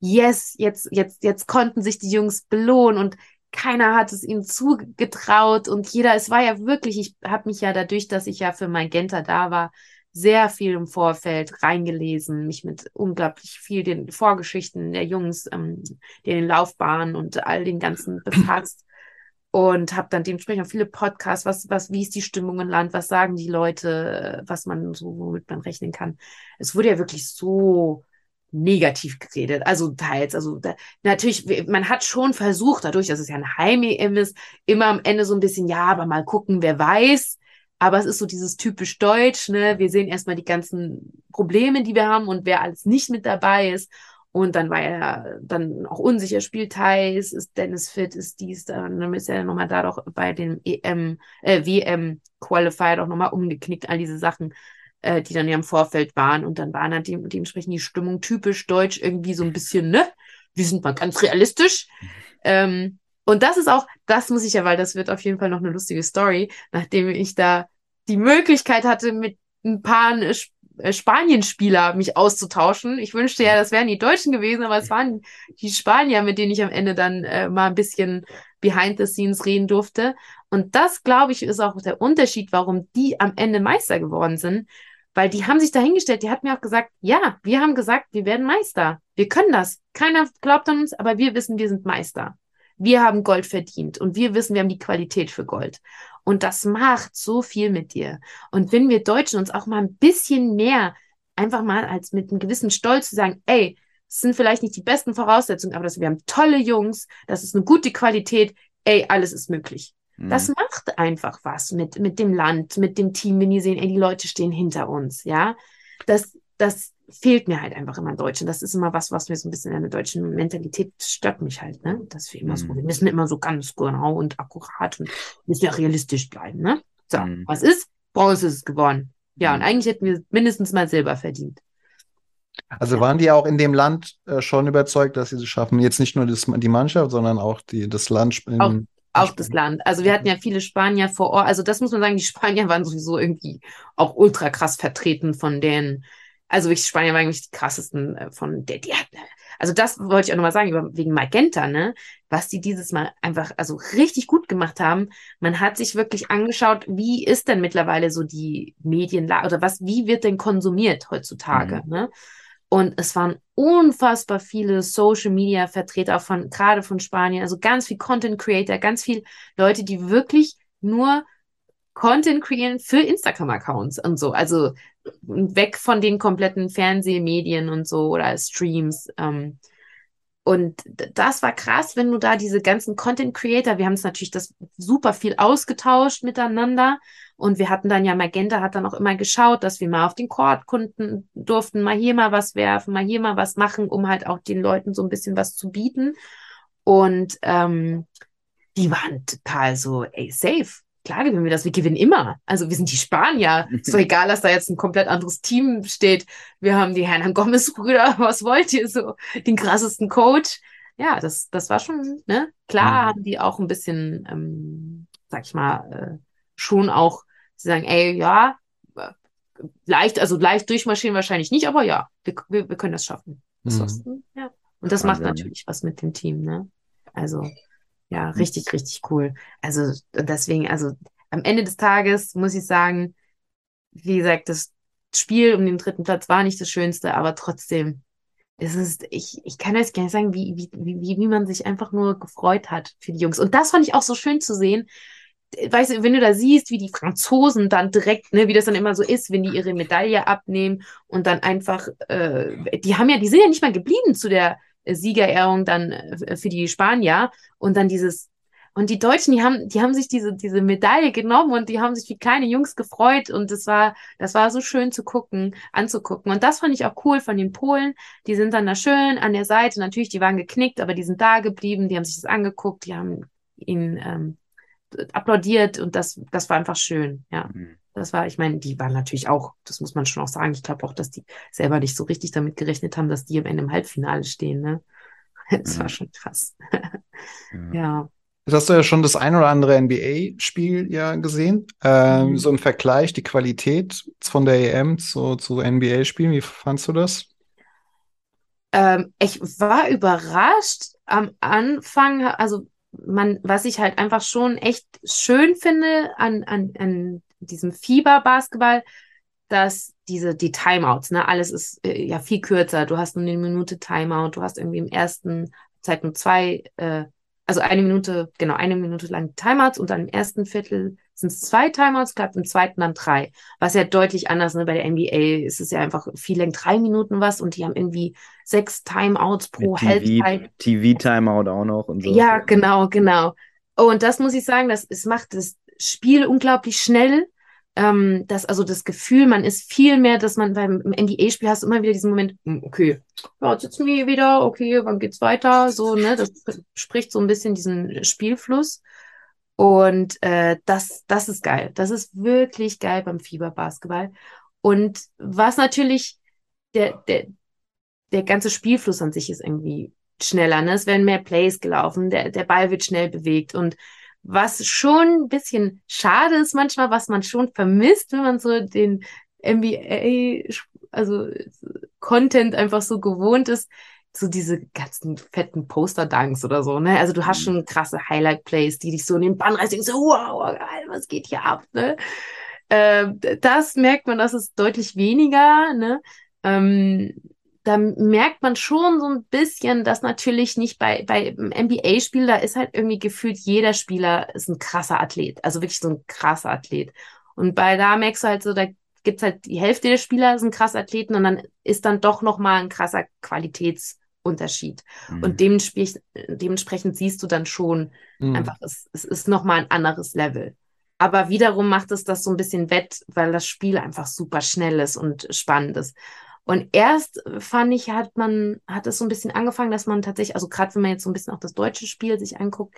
yes, jetzt, jetzt, jetzt konnten sich die Jungs belohnen und keiner hat es ihnen zugetraut und jeder, es war ja wirklich, ich habe mich ja dadurch, dass ich ja für mein Genta da war, sehr viel im Vorfeld reingelesen, mich mit unglaublich viel den Vorgeschichten der Jungs, ähm, den Laufbahnen und all den ganzen befasst und habe dann dementsprechend auch viele Podcasts, was, was, wie ist die Stimmung im Land, was sagen die Leute, was man so, womit man rechnen kann. Es wurde ja wirklich so negativ geredet. Also teils, also da, natürlich, man hat schon versucht, dadurch, dass es ja ein Heim-EM ist, immer am Ende so ein bisschen, ja, aber mal gucken, wer weiß. Aber es ist so dieses typisch Deutsch, ne? Wir sehen erstmal die ganzen Probleme, die wir haben und wer alles nicht mit dabei ist. Und dann war er dann auch unsicher, spielt Thais, ist Dennis fit, ist dies, dann ist er nochmal da doch bei dem EM, äh, WM Qualifier doch nochmal umgeknickt, all diese Sachen, äh, die dann ja im Vorfeld waren. Und dann war dann de dementsprechend die Stimmung typisch deutsch irgendwie so ein bisschen, ne? Wir sind mal ganz realistisch. Ähm, und das ist auch, das muss ich ja, weil das wird auf jeden Fall noch eine lustige Story, nachdem ich da die Möglichkeit hatte, mit ein paar Spanienspieler mich auszutauschen. Ich wünschte ja, das wären die Deutschen gewesen, aber es waren die Spanier, mit denen ich am Ende dann äh, mal ein bisschen behind the scenes reden durfte. Und das, glaube ich, ist auch der Unterschied, warum die am Ende Meister geworden sind. Weil die haben sich dahingestellt, die hat mir auch gesagt, ja, wir haben gesagt, wir werden Meister. Wir können das. Keiner glaubt an uns, aber wir wissen, wir sind Meister. Wir haben Gold verdient und wir wissen, wir haben die Qualität für Gold. Und das macht so viel mit dir. Und wenn wir Deutschen uns auch mal ein bisschen mehr, einfach mal als mit einem gewissen Stolz zu sagen, ey, es sind vielleicht nicht die besten Voraussetzungen, aber das, wir haben tolle Jungs, das ist eine gute Qualität, ey, alles ist möglich. Mhm. Das macht einfach was mit, mit dem Land, mit dem Team, wenn die sehen, ey, die Leute stehen hinter uns, ja. Das, das fehlt mir halt einfach immer in Deutschen. Das ist immer was, was mir so ein bisschen in der deutschen Mentalität stört mich halt, ne? Dass wir immer mhm. so, wir müssen immer so ganz genau und akkurat und müssen ja realistisch bleiben, ne? So, mhm. was ist? Bronze ist gewonnen. Ja, und mhm. eigentlich hätten wir mindestens mal Silber verdient. Also waren die auch in dem Land äh, schon überzeugt, dass sie es schaffen? Jetzt nicht nur das, die Mannschaft, sondern auch die, das Land. Auch, auch das Land. Also wir hatten ja viele Spanier vor Ort. Also das muss man sagen, die Spanier waren sowieso irgendwie auch ultra krass vertreten von denen also wirklich Spanier waren eigentlich die krassesten äh, von der, die hatten, also das wollte ich auch nochmal sagen, über, wegen Magenta, ne? Was die dieses Mal einfach, also richtig gut gemacht haben. Man hat sich wirklich angeschaut, wie ist denn mittlerweile so die Medienlage oder was, wie wird denn konsumiert heutzutage, mhm. ne? Und es waren unfassbar viele Social Media Vertreter von, gerade von Spanien, also ganz viel Content Creator, ganz viel Leute, die wirklich nur Content kreieren für Instagram-Accounts und so. Also weg von den kompletten Fernsehmedien und so oder Streams. Ähm, und das war krass, wenn du da diese ganzen Content Creator, wir haben es natürlich das super viel ausgetauscht miteinander. Und wir hatten dann ja, Magenta hat dann auch immer geschaut, dass wir mal auf den Court kunden durften, mal hier mal was werfen, mal hier mal was machen, um halt auch den Leuten so ein bisschen was zu bieten. Und ähm, die waren total so, ey, safe klar gewinnen wir das, wir gewinnen immer. Also wir sind die Spanier. Ist doch egal, dass da jetzt ein komplett anderes Team steht. Wir haben die Hernan Gomez-Brüder, was wollt ihr so? Den krassesten Coach. Ja, das, das war schon, ne? Klar mhm. haben die auch ein bisschen, ähm, sag ich mal, äh, schon auch, sie sagen, ey, ja, äh, leicht, also leicht durchmarschieren wahrscheinlich nicht, aber ja, wir, wir, wir können das schaffen. Mhm. ja. Und das macht natürlich was mit dem Team, ne? Also, ja, mhm. richtig, richtig cool. Also deswegen, also am Ende des Tages muss ich sagen, wie gesagt, das Spiel um den dritten Platz war nicht das Schönste, aber trotzdem, es ist, ich, ich kann jetzt gar nicht sagen, wie, wie, wie, wie man sich einfach nur gefreut hat für die Jungs. Und das fand ich auch so schön zu sehen. Weißt du, wenn du da siehst, wie die Franzosen dann direkt, ne, wie das dann immer so ist, wenn die ihre Medaille abnehmen und dann einfach, äh, die haben ja, die sind ja nicht mal geblieben zu der Siegerehrung dann äh, für die Spanier und dann dieses und die Deutschen, die haben, die haben sich diese, diese Medaille genommen und die haben sich wie kleine Jungs gefreut und das war, das war so schön zu gucken, anzugucken. Und das fand ich auch cool von den Polen. Die sind dann da schön an der Seite. Natürlich, die waren geknickt, aber die sind da geblieben, die haben sich das angeguckt, die haben ihn ähm, applaudiert und das, das war einfach schön, ja. Mhm. Das war, ich meine, die waren natürlich auch, das muss man schon auch sagen. Ich glaube auch, dass die selber nicht so richtig damit gerechnet haben, dass die am Ende im Halbfinale stehen. Ne? Das ja. war schon krass. ja. ja. Jetzt hast du ja schon das ein oder andere NBA-Spiel ja gesehen. Ähm, mhm. So im Vergleich, die Qualität von der EM zu, zu NBA-Spielen, wie fandst du das? Ähm, ich war überrascht am Anfang, also man, was ich halt einfach schon echt schön finde an, an, an diesem Fieber-Basketball, dass diese, die Timeouts, ne, alles ist äh, ja viel kürzer. Du hast nur eine Minute Timeout, du hast irgendwie im ersten Zeit nur zwei, äh, also eine Minute, genau, eine Minute lang Timeouts und dann im ersten Viertel sind es zwei Timeouts, klappt im zweiten dann drei. Was ja deutlich anders, ne, bei der NBA ist es ja einfach viel länger drei Minuten was und die haben irgendwie sechs Timeouts pro Halbzeit. TV-Timeout auch noch und so. Ja, genau, genau. Und das muss ich sagen, das, es macht das Spiel unglaublich schnell. ähm, dass also das Gefühl, man ist viel mehr, dass man beim NBA-Spiel hast du immer wieder diesen Moment, hm, okay, ja, jetzt sitzen wir hier wieder, okay, wann geht's weiter? So, ne, das spricht so ein bisschen diesen Spielfluss. Und äh, das, das ist geil. Das ist wirklich geil beim Fieberbasketball. Und was natürlich der, der, der ganze Spielfluss an sich ist irgendwie schneller. Ne? Es werden mehr Plays gelaufen, der, der Ball wird schnell bewegt. Und was schon ein bisschen schade ist manchmal, was man schon vermisst, wenn man so den NBA, also Content einfach so gewohnt ist, so diese ganzen fetten Poster-Dunks oder so, ne? Also du hast mhm. schon krasse Highlight-Plays, die dich so in den Bann reißen, so, wow, geil, was geht hier ab, ne? Äh, das merkt man, das ist deutlich weniger, ne? Ähm, da merkt man schon so ein bisschen, dass natürlich nicht bei, bei NBA-Spiel, da ist halt irgendwie gefühlt jeder Spieler ist ein krasser Athlet. Also wirklich so ein krasser Athlet. Und bei da merkst du halt so, da gibt's halt die Hälfte der Spieler sind krass Athleten und dann ist dann doch nochmal ein krasser Qualitätsunterschied. Mhm. Und dementsprechend, dementsprechend siehst du dann schon mhm. einfach, es, es ist nochmal ein anderes Level. Aber wiederum macht es das so ein bisschen wett, weil das Spiel einfach super schnell ist und spannend ist. Und erst fand ich, hat man, hat es so ein bisschen angefangen, dass man tatsächlich, also gerade wenn man jetzt so ein bisschen auch das deutsche Spiel sich anguckt,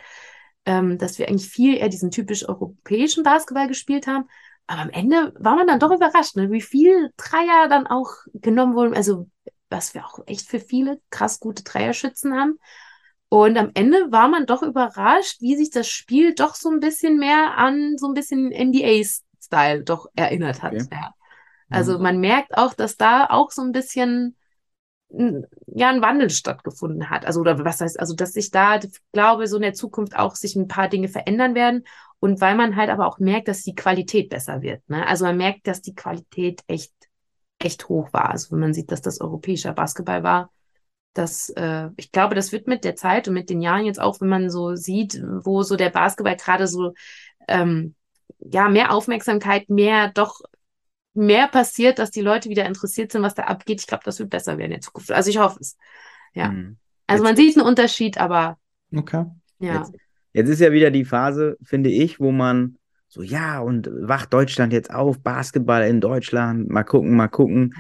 ähm, dass wir eigentlich viel eher diesen typisch europäischen Basketball gespielt haben. Aber am Ende war man dann doch überrascht, ne? wie viel Dreier dann auch genommen wurden. Also, was wir auch echt für viele krass gute Dreierschützen haben. Und am Ende war man doch überrascht, wie sich das Spiel doch so ein bisschen mehr an so ein bisschen NBA-Style doch erinnert hat. Okay. Ja. Also mhm. man merkt auch, dass da auch so ein bisschen ja ein Wandel stattgefunden hat. Also oder was heißt, also dass sich da, ich glaube, so in der Zukunft auch sich ein paar Dinge verändern werden und weil man halt aber auch merkt, dass die Qualität besser wird. Ne? Also man merkt, dass die Qualität echt echt hoch war. Also wenn man sieht, dass das europäischer Basketball war, das, äh, ich glaube, das wird mit der Zeit und mit den Jahren jetzt auch, wenn man so sieht, wo so der Basketball gerade so ähm, ja mehr Aufmerksamkeit, mehr doch mehr passiert, dass die Leute wieder interessiert sind, was da abgeht. Ich glaube, das wird besser werden in der Zukunft. Also ich hoffe es. Ja. Mhm. Also man sieht einen Unterschied, aber okay. ja. Jetzt, jetzt, ist ja wieder die Phase, finde ich, wo man so, ja, und wacht Deutschland jetzt auf, Basketball in Deutschland, mal gucken, mal gucken.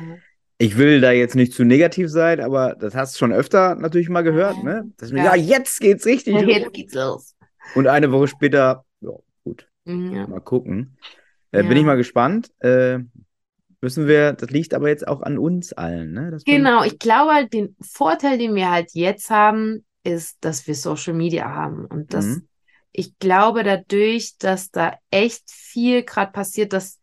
Ich will da jetzt nicht zu negativ sein, aber das hast du schon öfter natürlich mal gehört, ne? Das, ja. ja. jetzt geht's richtig ja, jetzt geht's los. Und eine Woche später, ja, gut, mhm, ja. mal gucken. Äh, bin ich mal gespannt. Äh, müssen wir, das liegt aber jetzt auch an uns allen, ne? Genau, ich glaube halt, den Vorteil, den wir halt jetzt haben, ist, dass wir Social Media haben. Und das, mhm. Ich glaube dadurch, dass da echt viel gerade passiert, dass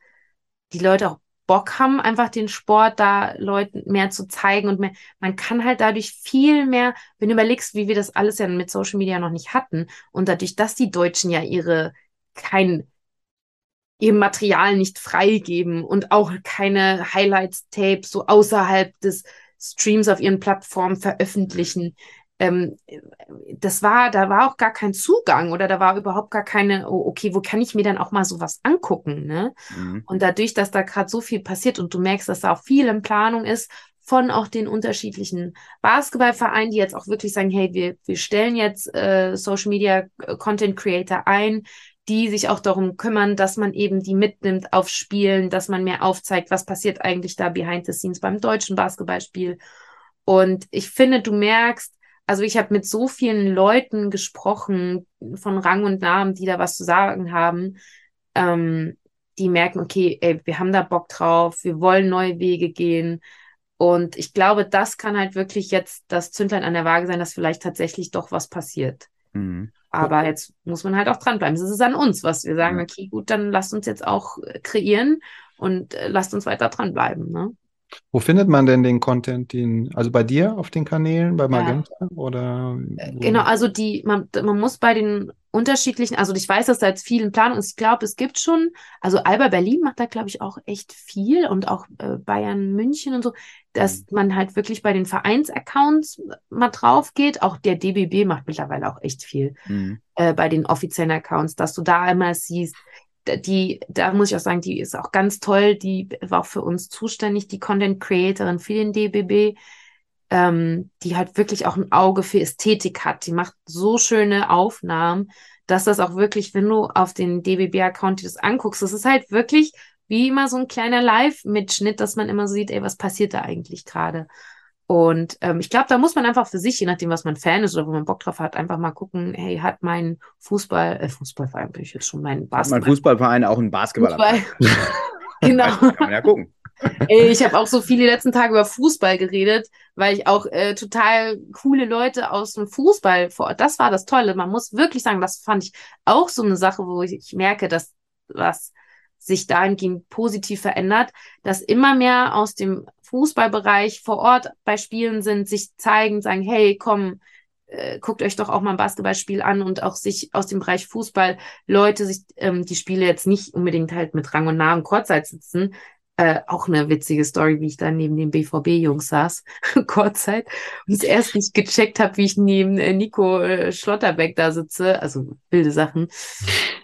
die Leute auch Bock haben, einfach den Sport da Leuten mehr zu zeigen und mehr, man kann halt dadurch viel mehr, wenn du überlegst, wie wir das alles ja mit Social Media noch nicht hatten und dadurch, dass die Deutschen ja ihre kein ihr Material nicht freigeben und auch keine Highlights-Tapes so außerhalb des Streams auf ihren Plattformen veröffentlichen. Ähm, das war, da war auch gar kein Zugang oder da war überhaupt gar keine, oh, okay, wo kann ich mir dann auch mal sowas angucken, ne? Mhm. Und dadurch, dass da gerade so viel passiert und du merkst, dass da auch viel in Planung ist von auch den unterschiedlichen Basketballvereinen, die jetzt auch wirklich sagen, hey, wir, wir stellen jetzt äh, Social Media Content Creator ein, die sich auch darum kümmern, dass man eben die mitnimmt auf Spielen, dass man mehr aufzeigt, was passiert eigentlich da behind the scenes beim deutschen Basketballspiel. Und ich finde, du merkst, also ich habe mit so vielen Leuten gesprochen von Rang und Namen, die da was zu sagen haben, ähm, die merken, okay, ey, wir haben da Bock drauf, wir wollen neue Wege gehen. Und ich glaube, das kann halt wirklich jetzt das Zündlein an der Waage sein, dass vielleicht tatsächlich doch was passiert. Mhm. Aber jetzt muss man halt auch dranbleiben. Es ist an uns, was wir sagen, okay, gut, dann lasst uns jetzt auch kreieren und äh, lasst uns weiter dranbleiben. Ne? Wo findet man denn den Content? Den, also bei dir auf den Kanälen, bei Magenta ja. oder? Äh, wo? Genau, also die, man, man muss bei den unterschiedlichen, also ich weiß, dass da jetzt viel in Planung ist. Ich glaube, es gibt schon, also Alba Berlin macht da, glaube ich, auch echt viel und auch äh, Bayern München und so, dass mhm. man halt wirklich bei den Vereinsaccounts mal drauf geht. Auch der DBB macht mittlerweile auch echt viel mhm. äh, bei den offiziellen Accounts, dass du da einmal siehst, die, da muss ich auch sagen, die ist auch ganz toll, die war auch für uns zuständig, die Content Creatorin für den DBB ähm, die halt wirklich auch ein Auge für Ästhetik hat. Die macht so schöne Aufnahmen, dass das auch wirklich, wenn du auf den DBB-Account das anguckst, das ist halt wirklich wie immer so ein kleiner Live-Mitschnitt, dass man immer sieht, ey, was passiert da eigentlich gerade? Und ähm, ich glaube, da muss man einfach für sich, je nachdem, was man Fan ist oder wo man Bock drauf hat, einfach mal gucken, hey, hat mein Fußball, äh, Fußballverein bin ich jetzt schon, mein Basketball. Hat mein Fußballverein auch einen Basketballer? Fußball. genau. Kann man ja gucken. Ich habe auch so viele letzten Tage über Fußball geredet, weil ich auch äh, total coole Leute aus dem Fußball vor Ort, das war das Tolle. Man muss wirklich sagen, das fand ich auch so eine Sache, wo ich, ich merke, dass was sich dahingehend positiv verändert, dass immer mehr aus dem Fußballbereich vor Ort bei Spielen sind, sich zeigen, sagen, hey, komm, äh, guckt euch doch auch mal ein Basketballspiel an und auch sich aus dem Bereich Fußball Leute sich ähm, die Spiele jetzt nicht unbedingt halt mit Rang und Namen Kurzzeit sitzen. Äh, auch eine witzige Story, wie ich da neben den BVB-Jungs saß, Kurzzeit, und es erst nicht gecheckt habe, wie ich neben äh, Nico äh, Schlotterbeck da sitze, also wilde Sachen.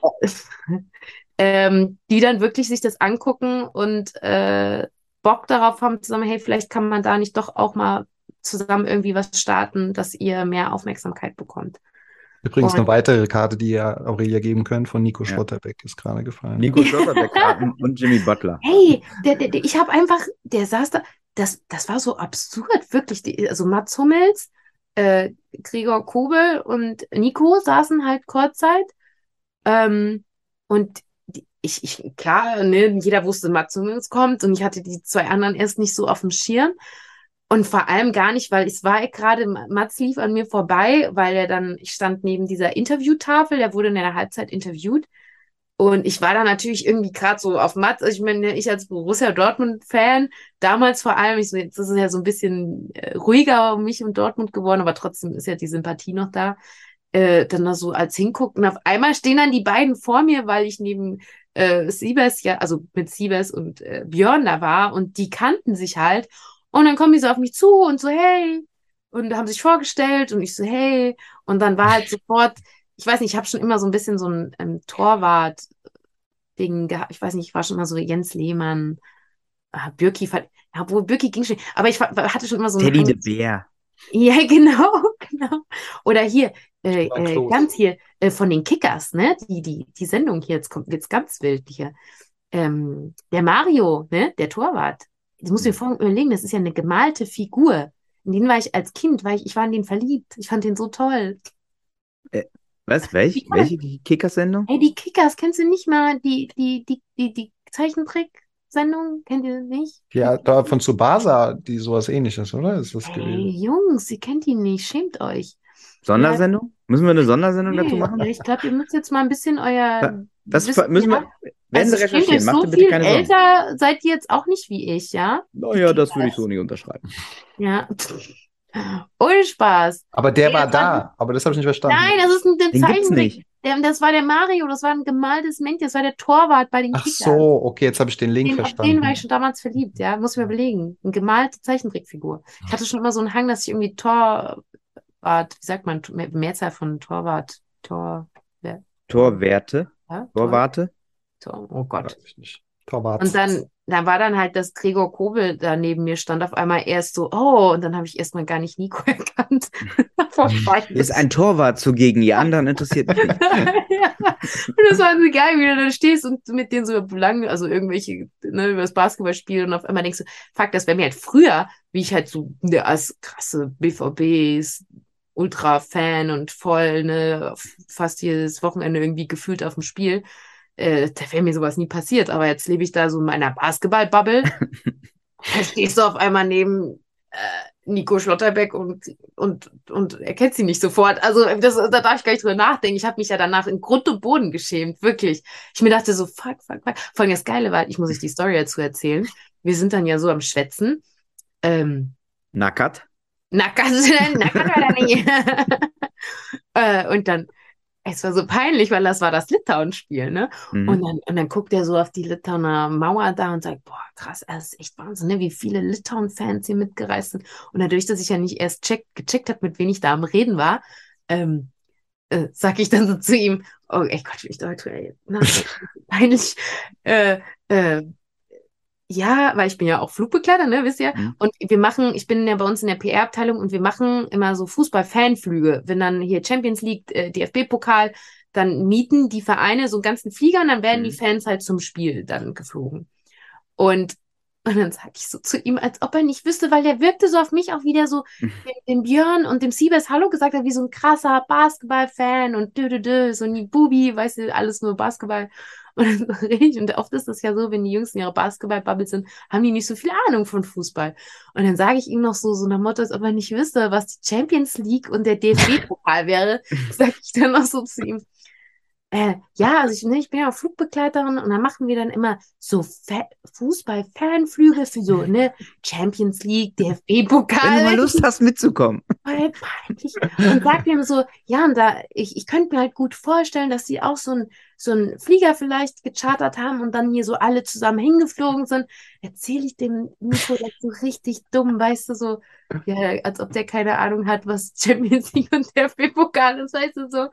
ähm, die dann wirklich sich das angucken und äh, Bock darauf haben, zusammen, hey, vielleicht kann man da nicht doch auch mal zusammen irgendwie was starten, dass ihr mehr Aufmerksamkeit bekommt. Übrigens und, eine weitere Karte, die ihr Aurelia geben könnt, von Nico ja. Schlotterbeck ist gerade gefallen. Nico Schlotterbeck und Jimmy Butler. Hey, der, der, der, ich habe einfach, der saß da, das, das war so absurd, wirklich. Die, also Mats Hummels, äh, Gregor Kobel und Nico saßen halt kurzzeit. Ähm, und ich, ich, klar, ne, jeder wusste, Mats Hummels kommt und ich hatte die zwei anderen erst nicht so auf dem Schirm. Und vor allem gar nicht, weil es war gerade, Mats lief an mir vorbei, weil er dann, ich stand neben dieser Interviewtafel, der wurde in der Halbzeit interviewt. Und ich war da natürlich irgendwie gerade so auf Mats, ich meine, ich als Borussia Dortmund-Fan, damals vor allem, ich so, jetzt ist es ja so ein bisschen äh, ruhiger um mich und Dortmund geworden, aber trotzdem ist ja die Sympathie noch da. Äh, dann da so als hingucken. Auf einmal stehen dann die beiden vor mir, weil ich neben äh, Siebes ja, also mit Siebes und äh, Björn da war und die kannten sich halt. Und dann kommen die so auf mich zu und so, hey, und haben sich vorgestellt und ich so, hey. Und dann war halt sofort, ich weiß nicht, ich habe schon immer so ein bisschen so ein ähm, Torwart-Ding gehabt. Ich weiß nicht, ich war schon immer so Jens Lehmann, äh, Birki, ja, obwohl Birki ging schon, aber ich hatte schon immer so ein. Teddy de Bär. Ja, genau, genau. Oder hier, äh, äh, ganz hier äh, von den Kickers, ne? Die, die, die Sendung hier, jetzt kommt jetzt ganz wild hier. Ähm, der Mario, ne? Der Torwart. Das muss mir vorhin überlegen, das ist ja eine gemalte Figur. In den war ich als Kind, war ich, ich war in den verliebt. Ich fand den so toll. Äh, was? Welch, welche Kickers-Sendung? Ey, die Kickers, kennst du nicht mal die, die, die, die, die Zeichentrick-Sendung? Kennt ihr nicht? Ja, da von Tsubasa, die sowas ähnliches, oder? Ist das Ey, gewesen? Jungs, ihr kennt die nicht, schämt euch. Sondersendung? Müssen wir eine Sondersendung dazu machen? Ich glaube, ihr müsst jetzt mal ein bisschen euer. Das Wissen, müssen wir. Werden also Sie recherchieren, macht so bitte keine Sorgen. älter seid ihr jetzt auch nicht wie ich, ja? Naja, das würde ich so nicht unterschreiben. Ja. Ohne Spaß. Aber der, der war da, aber das habe ich nicht verstanden. Nein, das ist ein Den gibt's nicht. Der, das war der Mario, das war ein gemaltes Männchen, das war der Torwart bei den Ach Kickers. so, okay, jetzt habe ich den Link Den, auf verstanden. den war ich schon damals verliebt, ja, muss ich mir überlegen. Eine gemalte Zeichentrickfigur. Ich hatte schon immer so einen Hang, dass ich irgendwie Torwart, wie sagt man, Mehrzahl von Torwart, Tor, wer, Torwerte? ja, Tor, Torwarte? Tor, oh Gott. Weiß ich nicht. Torwart. Und dann, da war dann halt, dass Gregor Kobel da neben mir stand, auf einmal erst so, oh, und dann habe ich erstmal gar nicht Nico erkannt. Hier ist ein Torwart zugegen, die anderen interessiert mich nicht. ja. Und das war so geil, wie du da stehst und mit denen so lang, also irgendwelche, ne, über das Basketballspiel und auf einmal denkst du, fuck, das wäre mir halt früher, wie ich halt so ne, als krasse BVBs, Ultra-Fan und voll, ne, fast jedes Wochenende irgendwie gefühlt auf dem Spiel. Äh, da wäre mir sowas nie passiert, aber jetzt lebe ich da so in meiner Basketball-Bubble. da stehst du auf einmal neben äh, Nico Schlotterbeck und, und, und erkennt sie nicht sofort. Also das, da darf ich gar nicht drüber nachdenken. Ich habe mich ja danach in Grund und Boden geschämt, wirklich. Ich mir dachte so, fuck, fuck, fuck. Vor allem das Geile war, ich muss euch die Story dazu erzählen. Wir sind dann ja so am Schwätzen. Ähm, Nackert? Nackert, nackert war er nicht. äh, und dann, es war so peinlich, weil das war das Litauen-Spiel, ne? Mhm. Und, dann, und dann guckt er so auf die Litauer Mauer da und sagt, boah, krass, das ist echt Wahnsinn, ne? wie viele Litauen-Fans hier mitgereist sind. Und dadurch, dass ich ja nicht erst check, gecheckt habe, mit wem ich da am Reden war, ähm, äh, sag ich dann so zu ihm, oh, ey Gott, wie ich Deutsch, ey, na, peinlich, äh, äh, ja, weil ich bin ja auch Flugbegleiter, ne, wisst ihr? Mhm. Und wir machen, ich bin ja bei uns in der PR-Abteilung und wir machen immer so Fußball-Fanflüge. Wenn dann hier Champions League, äh, DFB-Pokal, dann mieten die Vereine so einen ganzen Flieger und dann werden die Mhm. Fans halt zum Spiel dann geflogen. Und, und dann sage ich so zu ihm, als ob er nicht wüsste, weil der wirkte so auf mich auch wieder so, Mhm. dem, dem Björn und dem Siebes Hallo gesagt hat, wie so ein krasser Basketballfan und dö, dö, dö, so ein Bubi, weißt du, alles nur Basketball. Und dann rede ich, und oft ist es ja so, wenn die Jungs in ihrer Basketball-Bubble sind, haben die nicht so viel Ahnung von Fußball. Und dann sage ich ihm noch so, so nach Motto, als ob er nicht wüsste, was die Champions League und der DFB-Pokal wäre, sage ich dann noch so zu ihm. Äh, ja, also ich, ne, ich bin ja auch Flugbegleiterin und dann machen wir dann immer so Fa Fußball-Fernflüge für so, ne, Champions League, Wenn du DFB-Pokal. mal Lust hast, mitzukommen. Voll peinlich. Und sagt ihm so, ja, und da, ich, ich könnte mir halt gut vorstellen, dass sie auch so ein so einen Flieger vielleicht gechartert haben und dann hier so alle zusammen hingeflogen sind. Erzähle ich dem Nico das so richtig dumm, weißt du, so, ja, als ob der keine Ahnung hat, was Champions League und DFB-Pokal ist, weißt du, so.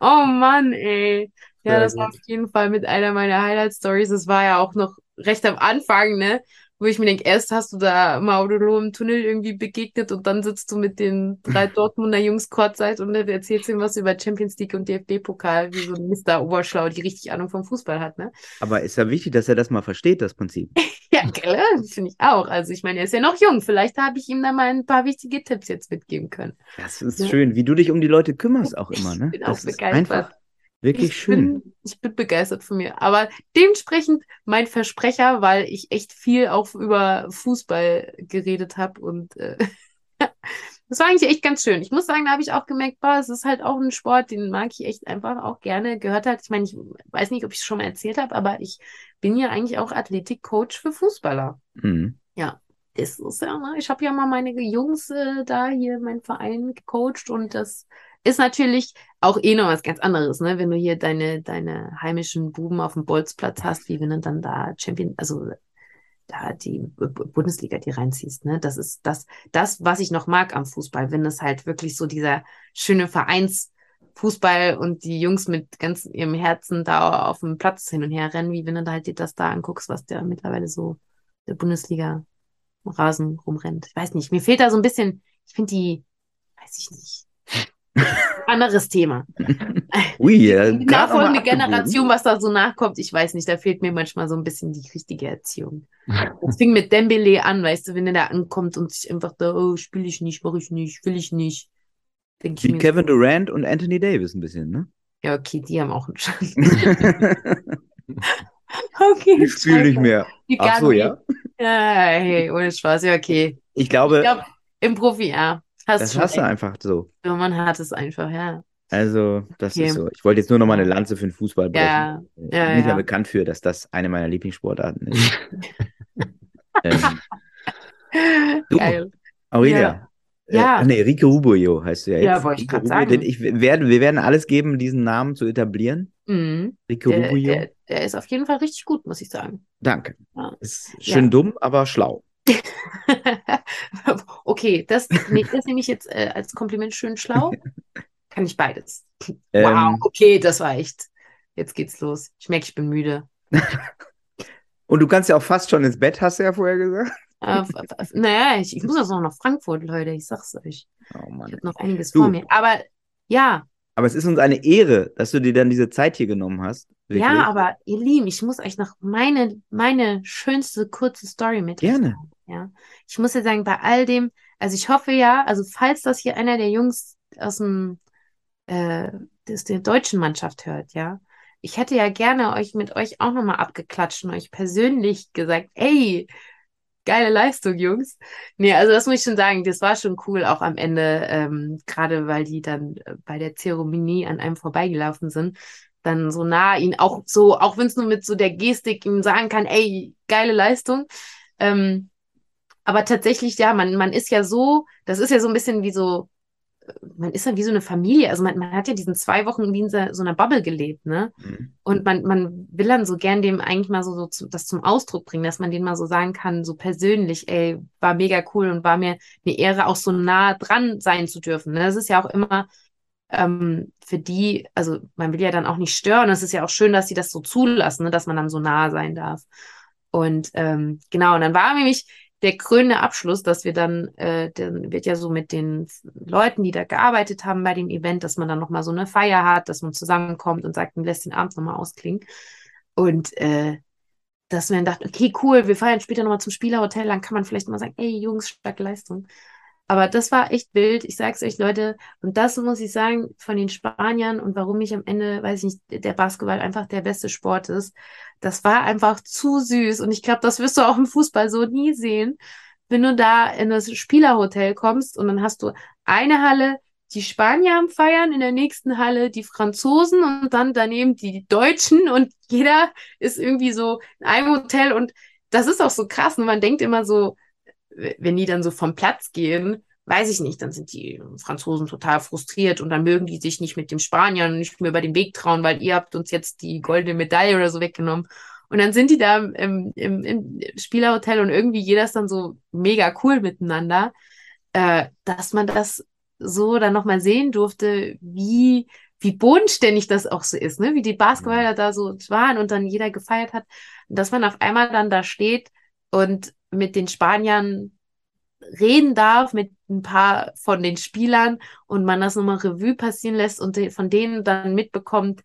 Oh Mann, ey. Ja, Sehr das war auf jeden Fall mit einer meiner Highlight-Stories. Es war ja auch noch recht am Anfang, ne? Wo ich mir denke, erst hast du da Maudolo im Tunnel irgendwie begegnet und dann sitzt du mit den drei Dortmunder Jungs Courtside und dann erzählst ihm was über Champions League und DFB-Pokal, wie so ein Mr. Oberschlau, die richtig Ahnung vom Fußball hat, ne? Aber ist ja wichtig, dass er das mal versteht, das Prinzip. Ja, gell? Finde ich auch. Also ich meine, er ist ja noch jung. Vielleicht habe ich ihm da mal ein paar wichtige Tipps jetzt mitgeben können. Das ist Ja. schön, wie du dich um die Leute kümmerst auch immer, ne? Ich bin auch Das ist begeistert. einfach wirklich ich schön. Bin, ich bin begeistert von mir. Aber dementsprechend mein Versprecher, weil ich echt viel auch über Fußball geredet habe und äh, das war eigentlich echt ganz schön. Ich muss sagen, da habe ich auch gemerkt, boah, es ist halt auch ein Sport, den mag ich echt einfach auch gerne. Gehört halt, ich meine, ich weiß nicht, ob ich es schon mal erzählt habe, aber ich bin ja eigentlich auch Athletikcoach für Fußballer. Mhm. Das ist ja, ne? Ich habe ja mal meine Jungs äh, da hier, meinen Verein gecoacht und das ist natürlich auch eh noch was ganz anderes, ne? Wenn du hier deine, deine heimischen Buben auf dem Bolzplatz hast, wie wenn du dann da Champion, also da die Bundesliga die reinziehst, ne? Das ist das, das, was ich noch mag am Fußball, wenn es halt wirklich so dieser schöne Vereinsfußball und die Jungs mit ganz ihrem Herzen da auf dem Platz hin und her rennen, wie wenn du da halt dir das da anguckst, was der mittlerweile so der Bundesliga Rasen rumrennt. Ich weiß nicht, mir fehlt da so ein bisschen, ich finde die, weiß ich nicht. Anderes Thema. Ui, ja, Die nachfolgende. Generation, was da so nachkommt, ich weiß nicht, da fehlt mir manchmal so ein bisschen die richtige Erziehung. Das fing mit Dembele an, weißt du, wenn er da ankommt und sich einfach da, oh, spiele ich nicht, mache ich nicht, will ich nicht. Denke ich Wie mir, Kevin Durant und Anthony Davis ein bisschen, ne? ja, okay, die haben auch einen Schaden. ich Okay, spiele nicht mehr. Ach so, ja. Ja, hey, ohne Spaß, ja, okay. Ich glaube, Ich glaube, im Profi, ja. Hast das hast du einfach so. Ja, Man hat es einfach, ja. Also, das Okay. ist so. Ich wollte jetzt nur noch mal eine Lanze für den Fußball brechen. Ja, Ich ja, bin ja ja. bekannt für, dass das eine meiner Lieblingssportarten ist. ähm, Du, Geil. Aurelia. Ja. Äh, nee, Rico Rubio heißt du ja jetzt. Ja, wollte ich Rubio, sagen. Ich werde, wir werden alles geben, diesen Namen zu etablieren. Mhm. Rico Der, Rubio. der, der ist auf jeden Fall richtig gut, muss ich sagen. Danke. Ja. Ist schön dumm, aber schlau. okay, das, nee, das nehme ich jetzt äh, als Kompliment schön schlau. Kann ich beides. Ähm, Wow, okay, das war echt. Jetzt geht's los. Ich merke, ich bin müde. Und du kannst ja auch fast schon ins Bett, hast du ja vorher gesagt. Äh, naja, ich, ich muss jetzt noch nach Frankfurt, Leute, ich sag's euch. Oh Ich Mann. habe noch einiges Du. vor mir. Aber ja, Aber es ist uns eine Ehre, dass du dir dann diese Zeit hier genommen hast. Wirklich. ja, aber ihr Lieben, ich muss euch noch meine, meine schönste kurze Story mit. Gerne. Ja, ich muss ja sagen, bei all dem, also ich hoffe ja, also falls das hier einer der Jungs aus dem, äh, aus der deutschen Mannschaft hört, ja, ich hätte ja gerne euch mit euch auch nochmal abgeklatscht und euch persönlich gesagt, ey, geile Leistung, Jungs. Nee, also das muss ich schon sagen, das war schon cool, auch am Ende, ähm, gerade weil die dann äh, bei der Zeremonie an einem vorbeigelaufen sind, dann so nah ihn auch so, auch wenn es nur mit so der Gestik ihm sagen kann, ey, geile Leistung. Ähm, aber tatsächlich, ja, man, man ist ja so, das ist ja so ein bisschen wie so, äh, man ist ja wie so eine Familie. Also man, man hat ja diesen zwei Wochen wie in so, so einer Bubble gelebt, ne? Mhm. Und man, man will dann so gern dem eigentlich mal so, so zu, das zum Ausdruck bringen, dass man den mal so sagen kann, so persönlich, ey, war mega cool und war mir eine Ehre, auch so nah dran sein zu dürfen. Ne? Das ist ja auch immer ähm, für die, also man will ja dann auch nicht stören. Es ist ja auch schön, dass sie das so zulassen, ne? dass man dann so nah sein darf. Und ähm, genau, und dann war nämlich der krönende Abschluss, dass wir dann, äh, dann wird ja so mit den Leuten, die da gearbeitet haben bei dem Event, dass man dann nochmal so eine Feier hat, dass man zusammenkommt und sagt, man lässt den Abend nochmal ausklingen. Und äh, dass man dachte, okay, cool, wir feiern später nochmal zum Spielerhotel, dann kann man vielleicht mal sagen, ey, Jungs, starke Leistung. Aber das war echt wild. Ich sag's euch, Leute. Und das muss ich sagen von den Spaniern und warum ich am Ende, weiß ich nicht, der Basketball einfach der beste Sport ist. Das war einfach zu süß. Und ich glaube, das wirst du auch im Fußball so nie sehen. Wenn du da in das Spielerhotel kommst und dann hast du eine Halle, die Spanier am Feiern, in der nächsten Halle die Franzosen und dann daneben die Deutschen und jeder ist irgendwie so in einem Hotel und das ist auch so krass. Und man denkt immer so, wenn die dann so vom Platz gehen, weiß ich nicht, dann sind die Franzosen total frustriert und dann mögen die sich nicht mit dem Spaniern nicht mehr über den Weg trauen, weil ihr habt uns jetzt die goldene Medaille oder so weggenommen. Und dann sind die da im, im, im Spielerhotel und irgendwie jeder ist dann so mega cool miteinander, äh, dass man das so dann nochmal sehen durfte, wie, wie bodenständig das auch so ist, ne? wie die Basketballer da so waren und dann jeder gefeiert hat. Dass man auf einmal dann da steht und mit den Spaniern reden darf, mit ein paar von den Spielern und man das nochmal Revue passieren lässt und von denen dann mitbekommt,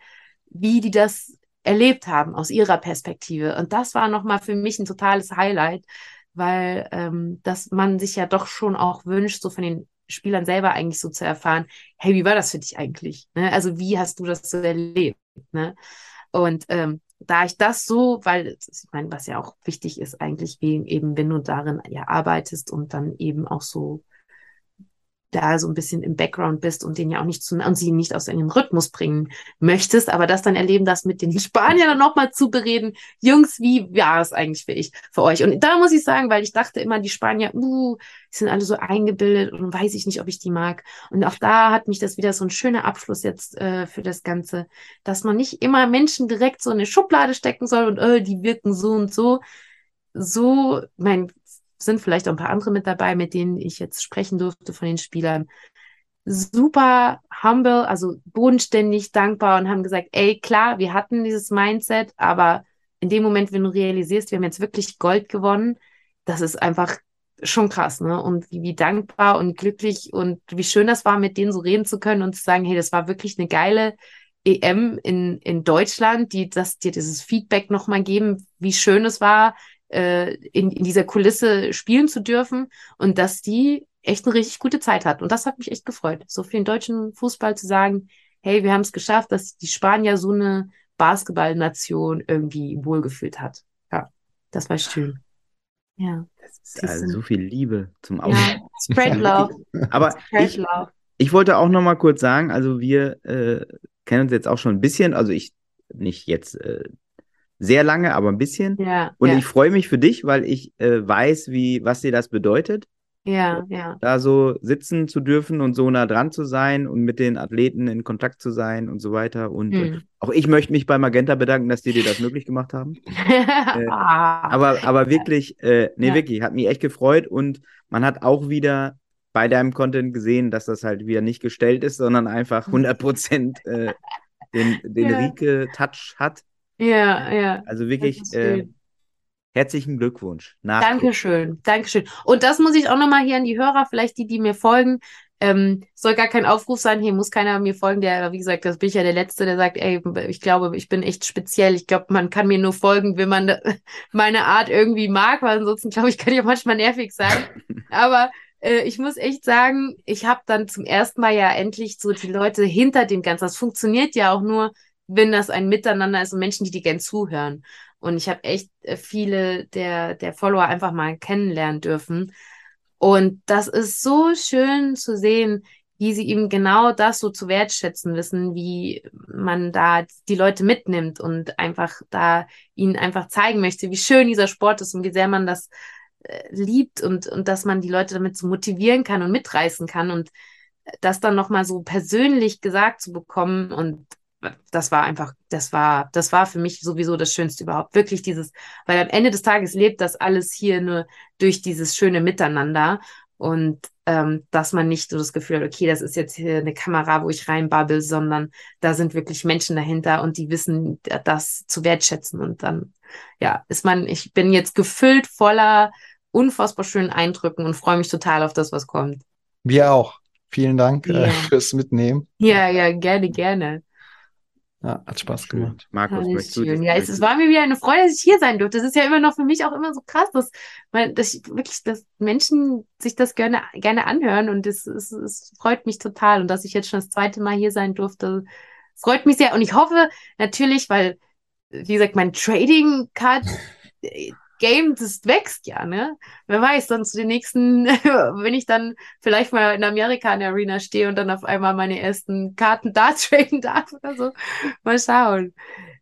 wie die das erlebt haben aus ihrer Perspektive. Und das war nochmal für mich ein totales Highlight, weil ähm, dass man sich ja doch schon auch wünscht, so von den Spielern selber eigentlich so zu erfahren, hey, wie war das für dich eigentlich? Ne? Also wie hast du das so erlebt? Ne? Und ähm, da ich das so, weil ich meine, was ja auch wichtig ist eigentlich, wie eben, wenn du darin ja arbeitest und dann eben auch so da so ein bisschen im Background bist und den ja auch nicht zu und sie nicht aus ihrem Rhythmus bringen möchtest, aber das dann erleben, das mit den Spaniern dann nochmal zu bereden. Jungs, wie war es eigentlich für ich, für euch? Und da muss ich sagen, weil ich dachte immer, die Spanier, uh, die sind alle so eingebildet und weiß ich nicht, ob ich die mag. Und auch da hat mich das wieder so ein schöner Abschluss jetzt äh, für das Ganze, dass man nicht immer Menschen direkt so in eine Schublade stecken soll und äh, die wirken so und so. So, mein sind vielleicht auch ein paar andere mit dabei, mit denen ich jetzt sprechen durfte von den Spielern. Super humble, also bodenständig, dankbar und haben gesagt, ey, klar, wir hatten dieses Mindset, aber in dem Moment, wenn du realisierst, wir haben jetzt wirklich Gold gewonnen, das ist einfach schon krass, ne? Und wie, wie dankbar und glücklich und wie schön das war, mit denen so reden zu können und zu sagen, hey, das war wirklich eine geile EM in, in Deutschland, die das dir dieses Feedback nochmal geben, wie schön es war, äh, in, in dieser Kulisse spielen zu dürfen und dass die echt eine richtig gute Zeit hat. Und das hat mich echt gefreut, so für den deutschen Fußball zu sagen, hey, wir haben es geschafft, dass die Spanier so eine Basketballnation irgendwie wohlgefühlt hat. Ja, das war schön. Ja. Das ist also so viel Liebe zum Ausdruck. Ja, spread love. Aber spread ich, love. ich wollte auch noch mal kurz sagen, also wir äh, kennen uns jetzt auch schon ein bisschen, also ich nicht jetzt äh, sehr lange, aber ein bisschen. Ja, und ja. ich freue mich für dich, weil ich äh, weiß, wie, was dir das bedeutet. Ja, ja. Da so sitzen zu dürfen und so nah dran zu sein und mit den Athleten in Kontakt zu sein und so weiter. Und hm. äh, auch ich möchte mich bei Magenta bedanken, dass die dir das möglich gemacht haben. äh, aber, aber wirklich, äh, nee, ja. wirklich, hat mich echt gefreut und man hat auch wieder bei deinem Content gesehen, dass das halt wieder nicht gestellt ist, sondern einfach 100 Prozent äh, den, den ja. Rike-Touch hat. Ja, ja. Also wirklich äh, herzlichen Glückwunsch. Dankeschön, Dankeschön. Und das muss ich auch nochmal hier an die Hörer, vielleicht die, die mir folgen. Ähm, soll gar kein Aufruf sein, hier muss keiner mir folgen, der, wie gesagt, das bin ich ja der Letzte, der sagt, ey, ich glaube, ich bin echt speziell. Ich glaube, man kann mir nur folgen, wenn man meine Art irgendwie mag, weil ansonsten, glaube ich, kann ich auch manchmal nervig sein. Aber äh, ich muss echt sagen, ich habe dann zum ersten Mal ja endlich so die Leute hinter dem Ganzen. Das funktioniert ja auch nur, wenn das ein Miteinander ist und Menschen, die dir gern zuhören. Und ich habe echt äh, viele der, der Follower einfach mal kennenlernen dürfen. Und das ist so schön zu sehen, wie sie eben genau das so zu wertschätzen wissen, wie man da die Leute mitnimmt und einfach da ihnen einfach zeigen möchte, wie schön dieser Sport ist und wie sehr man das äh, liebt und, und dass man die Leute damit so motivieren kann und mitreißen kann und das dann nochmal so persönlich gesagt zu bekommen und das war einfach, das war, das war für mich sowieso das Schönste überhaupt. Wirklich dieses, weil am Ende des Tages lebt das alles hier nur durch dieses schöne Miteinander und ähm, dass man nicht so das Gefühl hat, okay, das ist jetzt hier eine Kamera, wo ich reinbabbel, sondern da sind wirklich Menschen dahinter und die wissen das zu wertschätzen und dann, ja, ist man, ich bin jetzt gefüllt voller unfassbar schönen Eindrücken und freue mich total auf das, was kommt. Wir auch. Vielen Dank Ja. äh, fürs Mitnehmen. Ja, ja, gerne, gerne. Ja, hat Spaß gemacht. Markus, Alles möchtest du schön. Ja, es, war mir wieder eine Freude, dass ich hier sein durfte. Das ist ja immer noch für mich auch immer so krass, dass, man, dass ich wirklich, dass Menschen sich das gerne, gerne anhören und es, es, es freut mich total. Und dass ich jetzt schon das zweite Mal hier sein durfte, freut mich sehr. Und ich hoffe natürlich, weil, wie gesagt, mein Trading Card Game, das wächst ja, ne? Wer weiß, dann zu den nächsten, wenn ich dann vielleicht mal in Amerika in der Arena stehe und dann auf einmal meine ersten Karten da traden darf oder so. Mal schauen.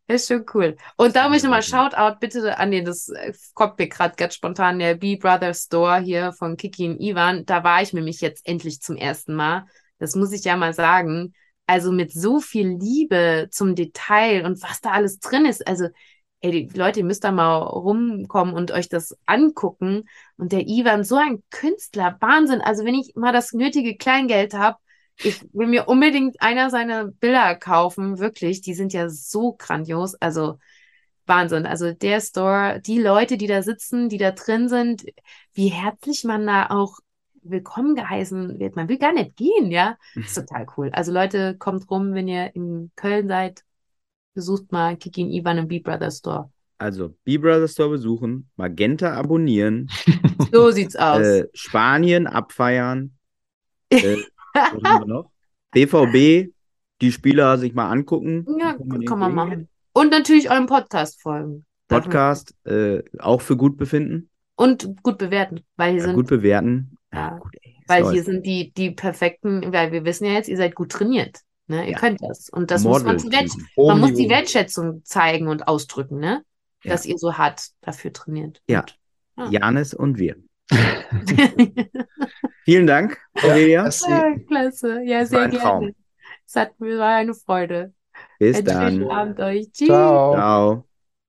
Ist schon cool. Und da muss ich nochmal Shoutout bitte an den, das äh, kommt mir gerade ganz spontan, der B-Brothers Store hier von Kiki und Ivan. Da war ich nämlich jetzt endlich zum ersten Mal. Das muss ich ja mal sagen. Also mit so viel Liebe zum Detail und was da alles drin ist. Also, ey, die Leute, ihr müsst da mal rumkommen und euch das angucken. Und der Ivan, so ein Künstler, Wahnsinn. Also, wenn ich mal das nötige Kleingeld habe, ich will mir unbedingt einer seiner Bilder kaufen, wirklich. Die sind ja so grandios. Also Wahnsinn. Also der Store, die Leute, die da sitzen, die da drin sind, wie herzlich man da auch willkommen geheißen wird. Man will gar nicht gehen, ja. Das ist total cool. Also Leute, kommt rum, wenn ihr in Köln seid. Besucht mal Kiki und Ivan im B-Brother Store. Also, B-Brother Store besuchen, Magenta abonnieren, So sieht's aus. äh, Spanien abfeiern, äh, was haben wir noch? BVB, die Spieler sich mal angucken. ja, man kann man machen. Und natürlich eurem Podcast folgen. Podcast, äh, auch für gut befinden, Und gut bewerten, weil hier ja, sind gut bewerten. Ja, gut, ey, Weil läuft. hier sind die, die perfekten, weil wir wissen ja jetzt, ihr seid gut trainiert. Ne? Ihr Ja. könnt das. Und das muss man, zu wert, man muss die. Wertschätzung zeigen und ausdrücken, ne? Ja. Dass ihr so hart dafür trainiert. Ja. Ja. Janis und wir. Vielen Dank, Aurelia. ja, klasse. Ja, sehr ein gerne. Traum. Es hat mir war eine Freude. Bis Einen schönen dann. Abend euch. Tschüss. Ciao. Ciao.